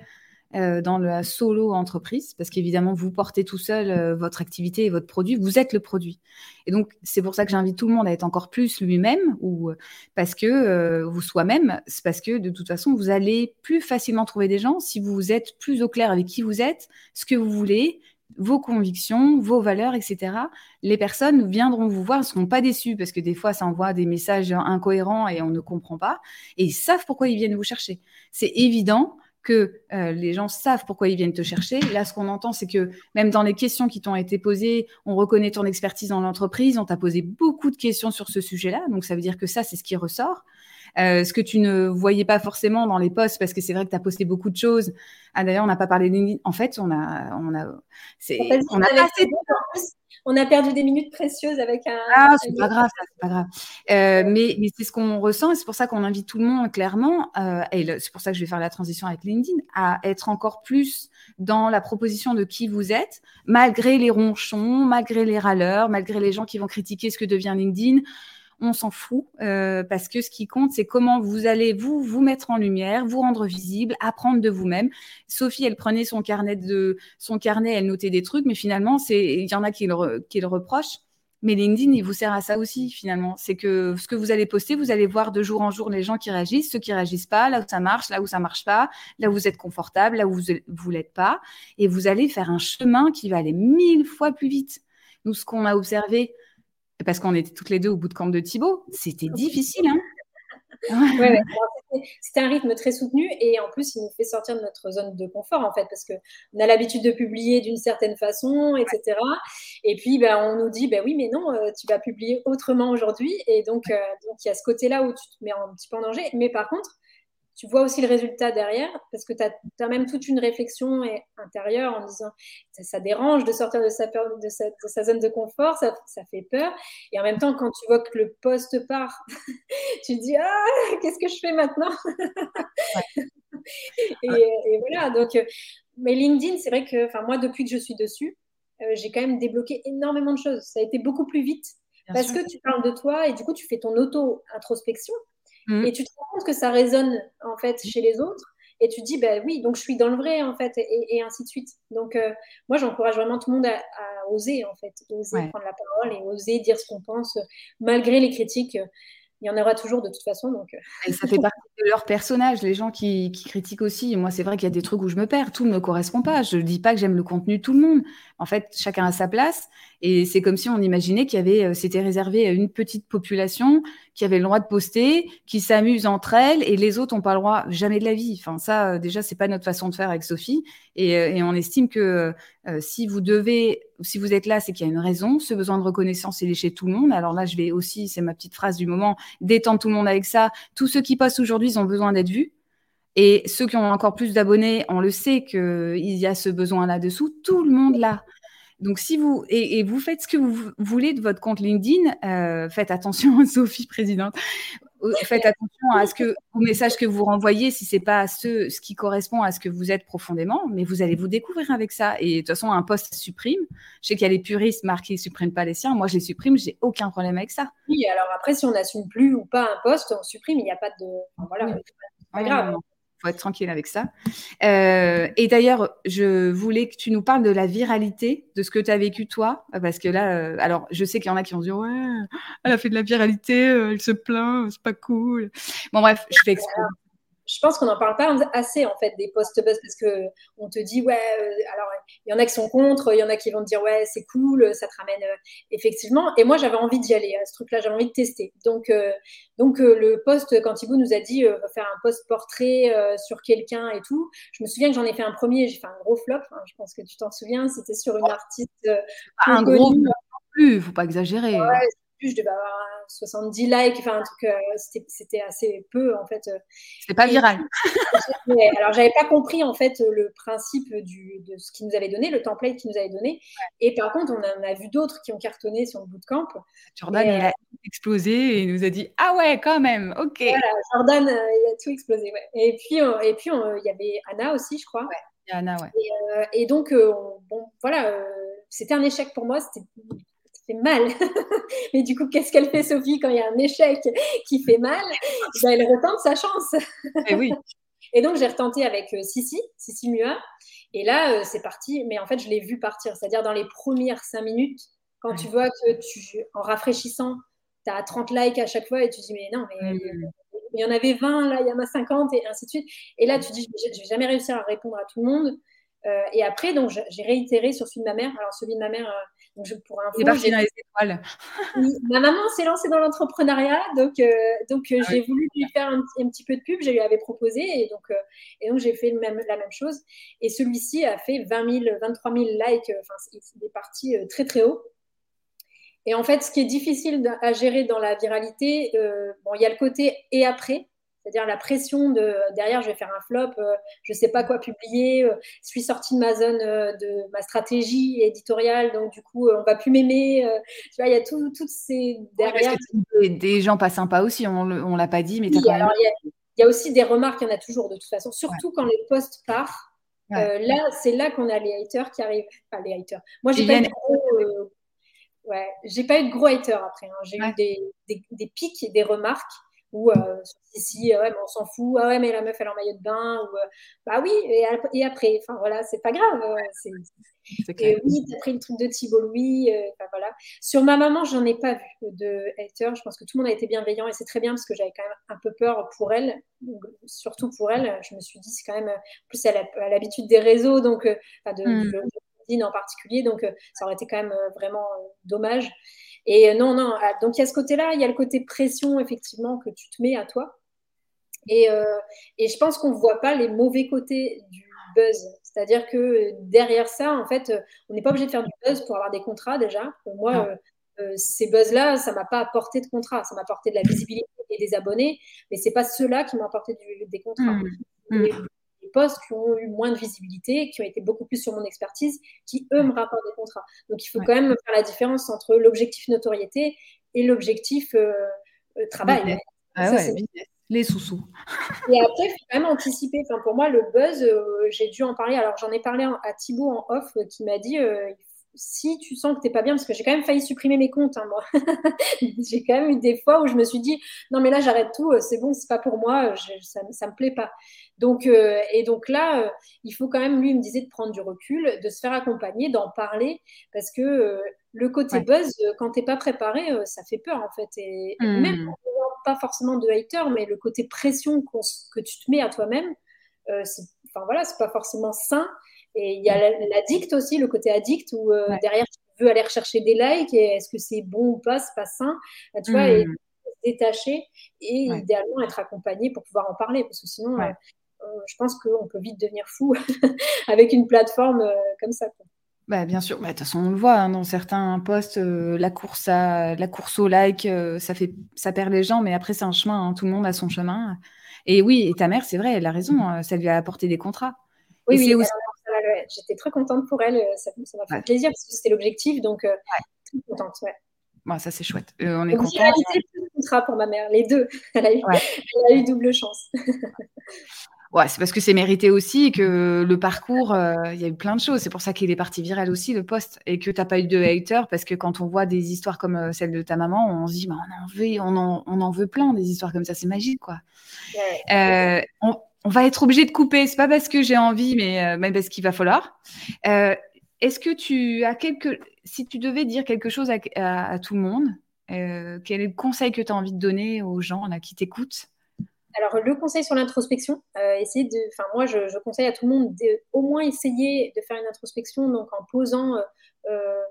euh, dans la solo entreprise, parce qu'évidemment, vous portez tout seul euh, votre activité et votre produit, vous êtes le produit. Et donc, c'est pour ça que j'invite tout le monde à être encore plus lui-même, ou euh, parce que vous soi-même, c'est parce que de toute façon, vous allez plus facilement trouver des gens si vous êtes plus au clair avec qui vous êtes, ce que vous voulez, vos convictions, vos valeurs, etc. Les personnes viendront vous voir, ne seront pas déçues parce que des fois, ça envoie des messages incohérents et on ne comprend pas. Et ils savent pourquoi ils viennent vous chercher. C'est évident que euh, les gens savent pourquoi ils viennent te chercher. Là, ce qu'on entend, c'est que même dans les questions qui t'ont été posées, on reconnaît ton expertise dans l'entreprise, on t'a posé beaucoup de questions sur ce sujet-là. Donc, ça veut dire que ça, c'est ce qui ressort. Euh, ce que tu ne voyais pas forcément dans les posts, parce que c'est vrai que tu as posté beaucoup de choses. Ah, d'ailleurs, on n'a pas parlé de En fait, on a, on a, c'est, on a on a perdu des minutes précieuses avec un. Ah, c'est pas grave, c'est pas grave. Euh, mais, mais c'est ce qu'on ressent et c'est pour ça qu'on invite tout le monde clairement, euh, et c'est pour ça que je vais faire la transition avec LinkedIn, à être encore plus dans la proposition de qui vous êtes, malgré les ronchons, malgré les râleurs, malgré les gens qui vont critiquer ce que devient LinkedIn on s'en fout euh, parce que ce qui compte, c'est comment vous allez vous vous mettre en lumière, vous rendre visible, apprendre de vous-même. Sophie, elle prenait son carnet de son carnet, elle notait des trucs, mais finalement, c'est il y en a qui le, qui le reprochent. Mais LinkedIn, il vous sert à ça aussi, finalement. C'est que ce que vous allez poster, vous allez voir de jour en jour les gens qui réagissent, ceux qui réagissent pas, là où ça marche, là où ça marche pas, là où vous êtes confortable, là où vous vous l'êtes pas. Et vous allez faire un chemin qui va aller mille fois plus vite. Nous, ce qu'on a observé, parce qu'on était toutes les deux au bout de camp de Thibaut. C'était difficile, hein ouais, C'était un rythme très soutenu et en plus, il nous fait sortir de notre zone de confort en fait, parce qu'on a l'habitude de publier d'une certaine façon, etc. Et puis, ben, on nous dit, ben oui, mais non, euh, tu vas publier autrement aujourd'hui. Et donc, euh, donc, il y a ce côté-là où tu te mets un petit peu en danger. Mais par contre, tu vois aussi le résultat derrière, parce que tu as, même toute une réflexion intérieure en disant ça, ça dérange de sortir de sa, de sa, de sa zone de confort, ça, ça, fait peur. Et en même temps, quand tu vois que le poste part, tu te dis ah, qu'est-ce que je fais maintenant? Et, voilà, donc, euh, mais LinkedIn, c'est vrai que moi, depuis que je suis dessus, euh, j'ai quand même débloqué énormément de choses. Ça a été beaucoup plus vite. parce que tu parles de toi et du coup, tu fais ton auto-introspection. Mm. Et tu te rends compte que ça résonne en fait chez les autres. Et tu te dis, ben oui, donc je suis dans le vrai en fait, et, ainsi de suite. Donc euh, moi, j'encourage vraiment tout le monde à, oser en fait, oser prendre la parole et oser dire ce qu'on pense, malgré les critiques il y en aura toujours de toute façon. Donc... Euh. ça fait partie de leur personnage, les gens qui, critiquent aussi. Moi, c'est vrai qu'il y a des trucs où je me perds, tout ne me correspond pas. Je ne dis pas que j'aime le contenu de tout le monde. En fait, chacun a sa place. Et c'est comme si on imaginait qu'il y avait, euh, c'était réservé à une petite population qui avait le droit de poster, qui s'amuse entre elles, et les autres n'ont pas le droit jamais de la vie. Enfin, ça, euh, déjà, c'est pas notre façon de faire avec Sophie. Et, et on estime que si vous devez, si vous êtes là, c'est qu'il y a une raison. Ce besoin de reconnaissance, il est chez tout le monde. Alors là, je vais aussi, c'est ma petite phrase du moment, détendre tout le monde avec ça. Tous ceux qui postent aujourd'hui, ils ont besoin d'être vus. Et ceux qui ont encore plus d'abonnés, on le sait qu'il y a ce besoin là-dessous. Tout le monde là. Donc, si vous et, vous faites ce que vous voulez de votre compte LinkedIn, euh, faites attention, Sophie présidente. Faites attention à ce que au message que vous renvoyez, si c'est pas ce, ce qui correspond à ce que vous êtes profondément, mais vous allez vous découvrir avec ça. Et de toute façon, un poste supprime. Je sais qu'il y a les puristes, Marc, qui ne suppriment pas les siens. Moi, je les supprime, j'ai aucun problème avec ça. Oui, alors après, si on n'assume plus ou pas un poste, on supprime. Il n'y a pas de. voilà, pas grave. Faut être tranquille avec ça. Euh, et d'ailleurs, je voulais que tu nous parles de la viralité, de ce que tu as vécu toi, parce que là, euh, alors je sais qu'il y en a qui vont dire ouais, elle a fait de la viralité, euh, elle se plaint, c'est pas cool. Bon bref, je fais exprès je pense qu'on n'en parle pas assez en fait des post-buzz parce que on te dit ouais euh, alors il y en a qui sont contre il y en a qui vont te dire ouais c'est cool ça te ramène euh, effectivement. Et moi j'avais envie d'y aller à ce truc là j'avais envie de tester. Donc euh, donc le post quand Thibaut nous a dit faire un post portrait sur quelqu'un et tout. Je me souviens que j'en ai fait un premier j'ai fait un gros flop hein, je pense que tu t'en souviens. C'était sur une artiste un gros flop non plus faut pas exagérer ouais, je devais avoir 70 likes, enfin un truc, euh, c'était assez peu en fait. Euh. C'était pas viral. alors j'avais pas compris en fait le principe du, de ce qu'il nous avait donné, le template qu'il nous avait donné. Et par contre, on en a, vu d'autres qui ont cartonné sur le bootcamp. Jordan, il a euh, explosé et il nous a dit ah ouais quand même, ok. Voilà, Jordan, il a tout explosé. Ouais. Et puis et puis il y avait Anna aussi, je crois. Ouais. Anna, ouais. Et, et donc bon voilà, c'était un échec pour moi. C'était fait mal. Mais du coup, qu'est-ce qu'elle fait, Sophie, quand il y a un échec qui fait mal? Ben, Elle retente sa chance. Et eh oui. Et donc, j'ai retenté avec euh, Sissi, Sissi Mua. Et là, euh, c'est parti. Mais en fait, je l'ai vu partir. C'est-à-dire, dans les premières cinq minutes, quand tu vois que tu, en rafraîchissant, tu as 30 likes à chaque fois et tu dis, mais non, mais. Il y en avait 20, là, il y en a 50 et ainsi de suite. Et là, tu dis, je vais jamais réussir à répondre à tout le monde. Euh, et après, donc, j'ai réitéré sur celui de ma mère. Alors, celui de ma mère, donc, je, pour info, parti dans les étoiles. ma maman s'est lancée dans l'entrepreneuriat, donc, euh, donc euh, ah j'ai voulu lui faire un, petit peu de pub, je lui avais proposé, et donc, euh, et donc j'ai fait le même, la même chose. Et celui-ci a fait 20 000, 23 000 likes, enfin, il est parti très très haut. Et en fait, ce qui est difficile à gérer dans la viralité, bon, il y a le côté et après. C'est-à-dire la pression de derrière, je vais faire un flop, euh, je ne sais pas quoi publier, euh, je suis sortie de ma zone euh, de ma stratégie éditoriale, donc du coup, on va plus m'aimer. tu vois, il y a toutes ces derrière. des, gens pas sympas aussi, on ne l'a pas dit, mais il y, a aussi des remarques, il y en a toujours de toute façon, surtout quand les posts partent. là, c'est là qu'on a les haters qui arrivent. Enfin, les haters. Moi, j'ai pas, eu de gros, ouais, j'ai pas eu de gros haters après. Hein. J'ai eu des, des, des pics et des remarques ou euh, si ouais, mais on s'en fout, ah ouais, mais la meuf, elle est en maillot de bain, ou euh, bah oui, et, après, enfin voilà, c'est pas grave. et oui, t'as pris le truc de Thibault Louis, euh, voilà. Sur ma maman, j'en ai pas vu de hater, je pense que tout le monde a été bienveillant, et c'est très bien parce que j'avais quand même un peu peur pour elle, surtout pour elle, je me suis dit, c'est quand même, en plus, elle a l'habitude des réseaux, donc, de, mmh. en particulier, donc ça aurait été quand même vraiment dommage. Et euh, non, non, ah, donc il y a ce côté-là, il y a le côté pression, effectivement, que tu te mets à toi. Et, euh, et je pense qu'on ne voit pas les mauvais côtés du buzz. C'est-à-dire que derrière ça, en fait, on n'est pas obligé de faire du buzz pour avoir des contrats déjà. Moi, euh, ces buzz-là, ça m'a pas apporté de contrat. Ça m'a apporté de la visibilité et des abonnés, mais c'est pas ceux-là qui m'ont apporté des contrats. Mmh. Mmh postes qui ont eu moins de visibilité, qui ont été beaucoup plus sur mon expertise, qui eux me rapportent des contrats. Donc il faut quand même faire la différence entre l'objectif notoriété et l'objectif euh, euh, travail. Ah les sous-sous. Et après, il faut quand même anticiper. Enfin, pour moi, le buzz, euh, j'ai dû en parler. Alors, j'en ai parlé à Thibaut en off qui m'a dit si tu sens que tu n'es pas bien, parce que j'ai quand même failli supprimer mes comptes, hein, moi. j'ai quand même eu des fois où je me suis dit, non, mais là, j'arrête tout, c'est bon, c'est pas pour moi, ça ne me plaît pas. Donc, euh, et donc là, euh, il faut quand même, lui, il me disait de prendre du recul, de se faire accompagner, d'en parler, parce que euh, le côté buzz, quand tu n'es pas préparé, ça fait peur, en fait. Et, mmh. même pas forcément de hater, mais le côté pression que tu te mets à toi-même, enfin voilà, c'est pas forcément sain. Et il y a l'addict aussi, le côté addict, où derrière, tu veux aller rechercher des likes, et est-ce que c'est bon ou pas, c'est pas sain. Tu vois, et mmh. détacher et idéalement être accompagné pour pouvoir en parler, parce que sinon, euh, je pense qu'on peut vite devenir fou avec une plateforme euh, comme ça. Bah, bien sûr, bah, de toute façon, on le voit hein, dans certains posts, euh, la, course à, la course au like, ça, fait, ça perd les gens, mais après, c'est un chemin, hein, tout le monde a son chemin. Et oui, et ta mère, c'est vrai, elle a raison, ça lui a apporté des contrats. Oui, oui, aussi... j'étais très contente pour elle, ça m'a fait plaisir parce que c'était l'objectif, donc très contente, ouais. ça, c'est chouette. on est content. Le contrat pour ma mère, les deux. Elle a eu, elle a eu double chance. Ouais, c'est parce que c'est mérité aussi et que le parcours, euh, il y a eu plein de choses. C'est pour ça qu'il est parti viral aussi, le poste. Et que tu n'as pas eu de haters parce que quand on voit des histoires comme euh, celle de ta maman, on se dit, bah, on, en veut, on, en, on en veut plein des histoires comme ça. C'est magique, quoi. Euh, on va être obligé de couper. C'est pas parce que j'ai envie, mais, mais parce qu'il va falloir. Est-ce que tu as quelque, si tu devais dire quelque chose à, tout le monde, quel est le conseil que tu as envie de donner aux gens là, qui t'écoutent? Alors, le conseil sur l'introspection, euh, essayer de, enfin, moi, je, conseille à tout le monde d'au moins essayer de faire une introspection, donc en posant euh, euh,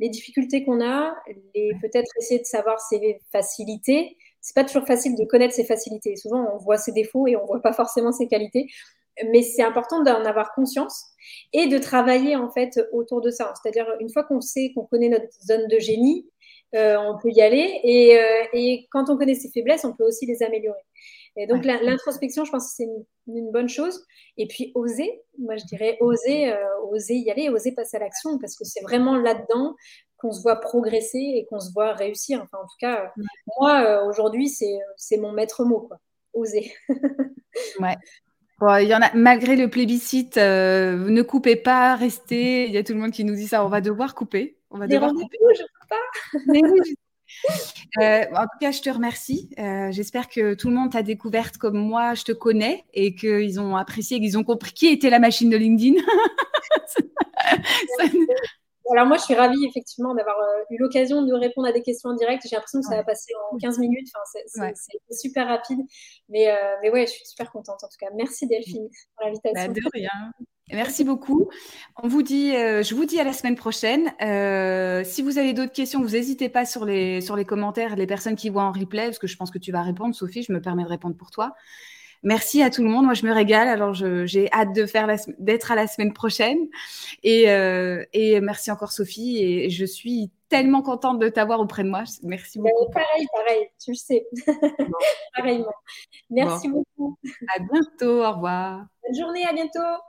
les difficultés qu'on a, les peut-être essayer de savoir ses facilités. C'est pas toujours facile de connaître ses facilités. Souvent, on voit ses défauts et on voit pas forcément ses qualités. Mais c'est important d'en avoir conscience et de travailler en fait autour de ça. C'est-à-dire, une fois qu'on sait qu'on connaît notre zone de génie, on peut y aller. Et, et quand on connaît ses faiblesses, on peut aussi les améliorer. Et donc, l'introspection, je pense que c'est une, bonne chose. Et puis, oser, moi, je dirais oser, euh, oser y aller, oser passer à l'action, parce que c'est vraiment là-dedans qu'on se voit progresser et qu'on se voit réussir. Enfin, en tout cas, moi, euh, aujourd'hui, c'est mon maître mot, quoi. Oser. ouais. il y en a, malgré le plébiscite, euh, ne coupez pas, restez. Il y a tout le monde qui nous dit ça. On va devoir couper. On va devoir couper. je peux pas. Euh, en tout cas, je te remercie. Euh, j'espère que tout le monde t'a découverte comme moi, je te connais et qu'ils ont apprécié, qu'ils ont compris qui était la machine de LinkedIn. Alors moi, je suis ravie effectivement d'avoir euh, eu l'occasion de répondre à des questions en direct. J'ai l'impression que ça va passer en 15 minutes. Enfin, c'est super rapide. Mais, mais ouais, je suis super contente en tout cas. Merci Delphine pour l'invitation. Bah, de rien. Merci beaucoup. On vous dit, euh, je vous dis à la semaine prochaine. Euh, si vous avez d'autres questions, vous n'hésitez pas sur les, sur les commentaires, les personnes qui voient en replay, parce que je pense que tu vas répondre, Sophie. Je me permets de répondre pour toi. Merci à tout le monde. Moi, je me régale. Alors, j'ai hâte de faire d'être à la semaine prochaine. Et, euh, et merci encore, Sophie. Et je suis tellement contente de t'avoir auprès de moi. Merci beaucoup. pareil, pareil. Tu le sais. Pareillement. Merci beaucoup. À bientôt. Au revoir. Bonne journée. À bientôt.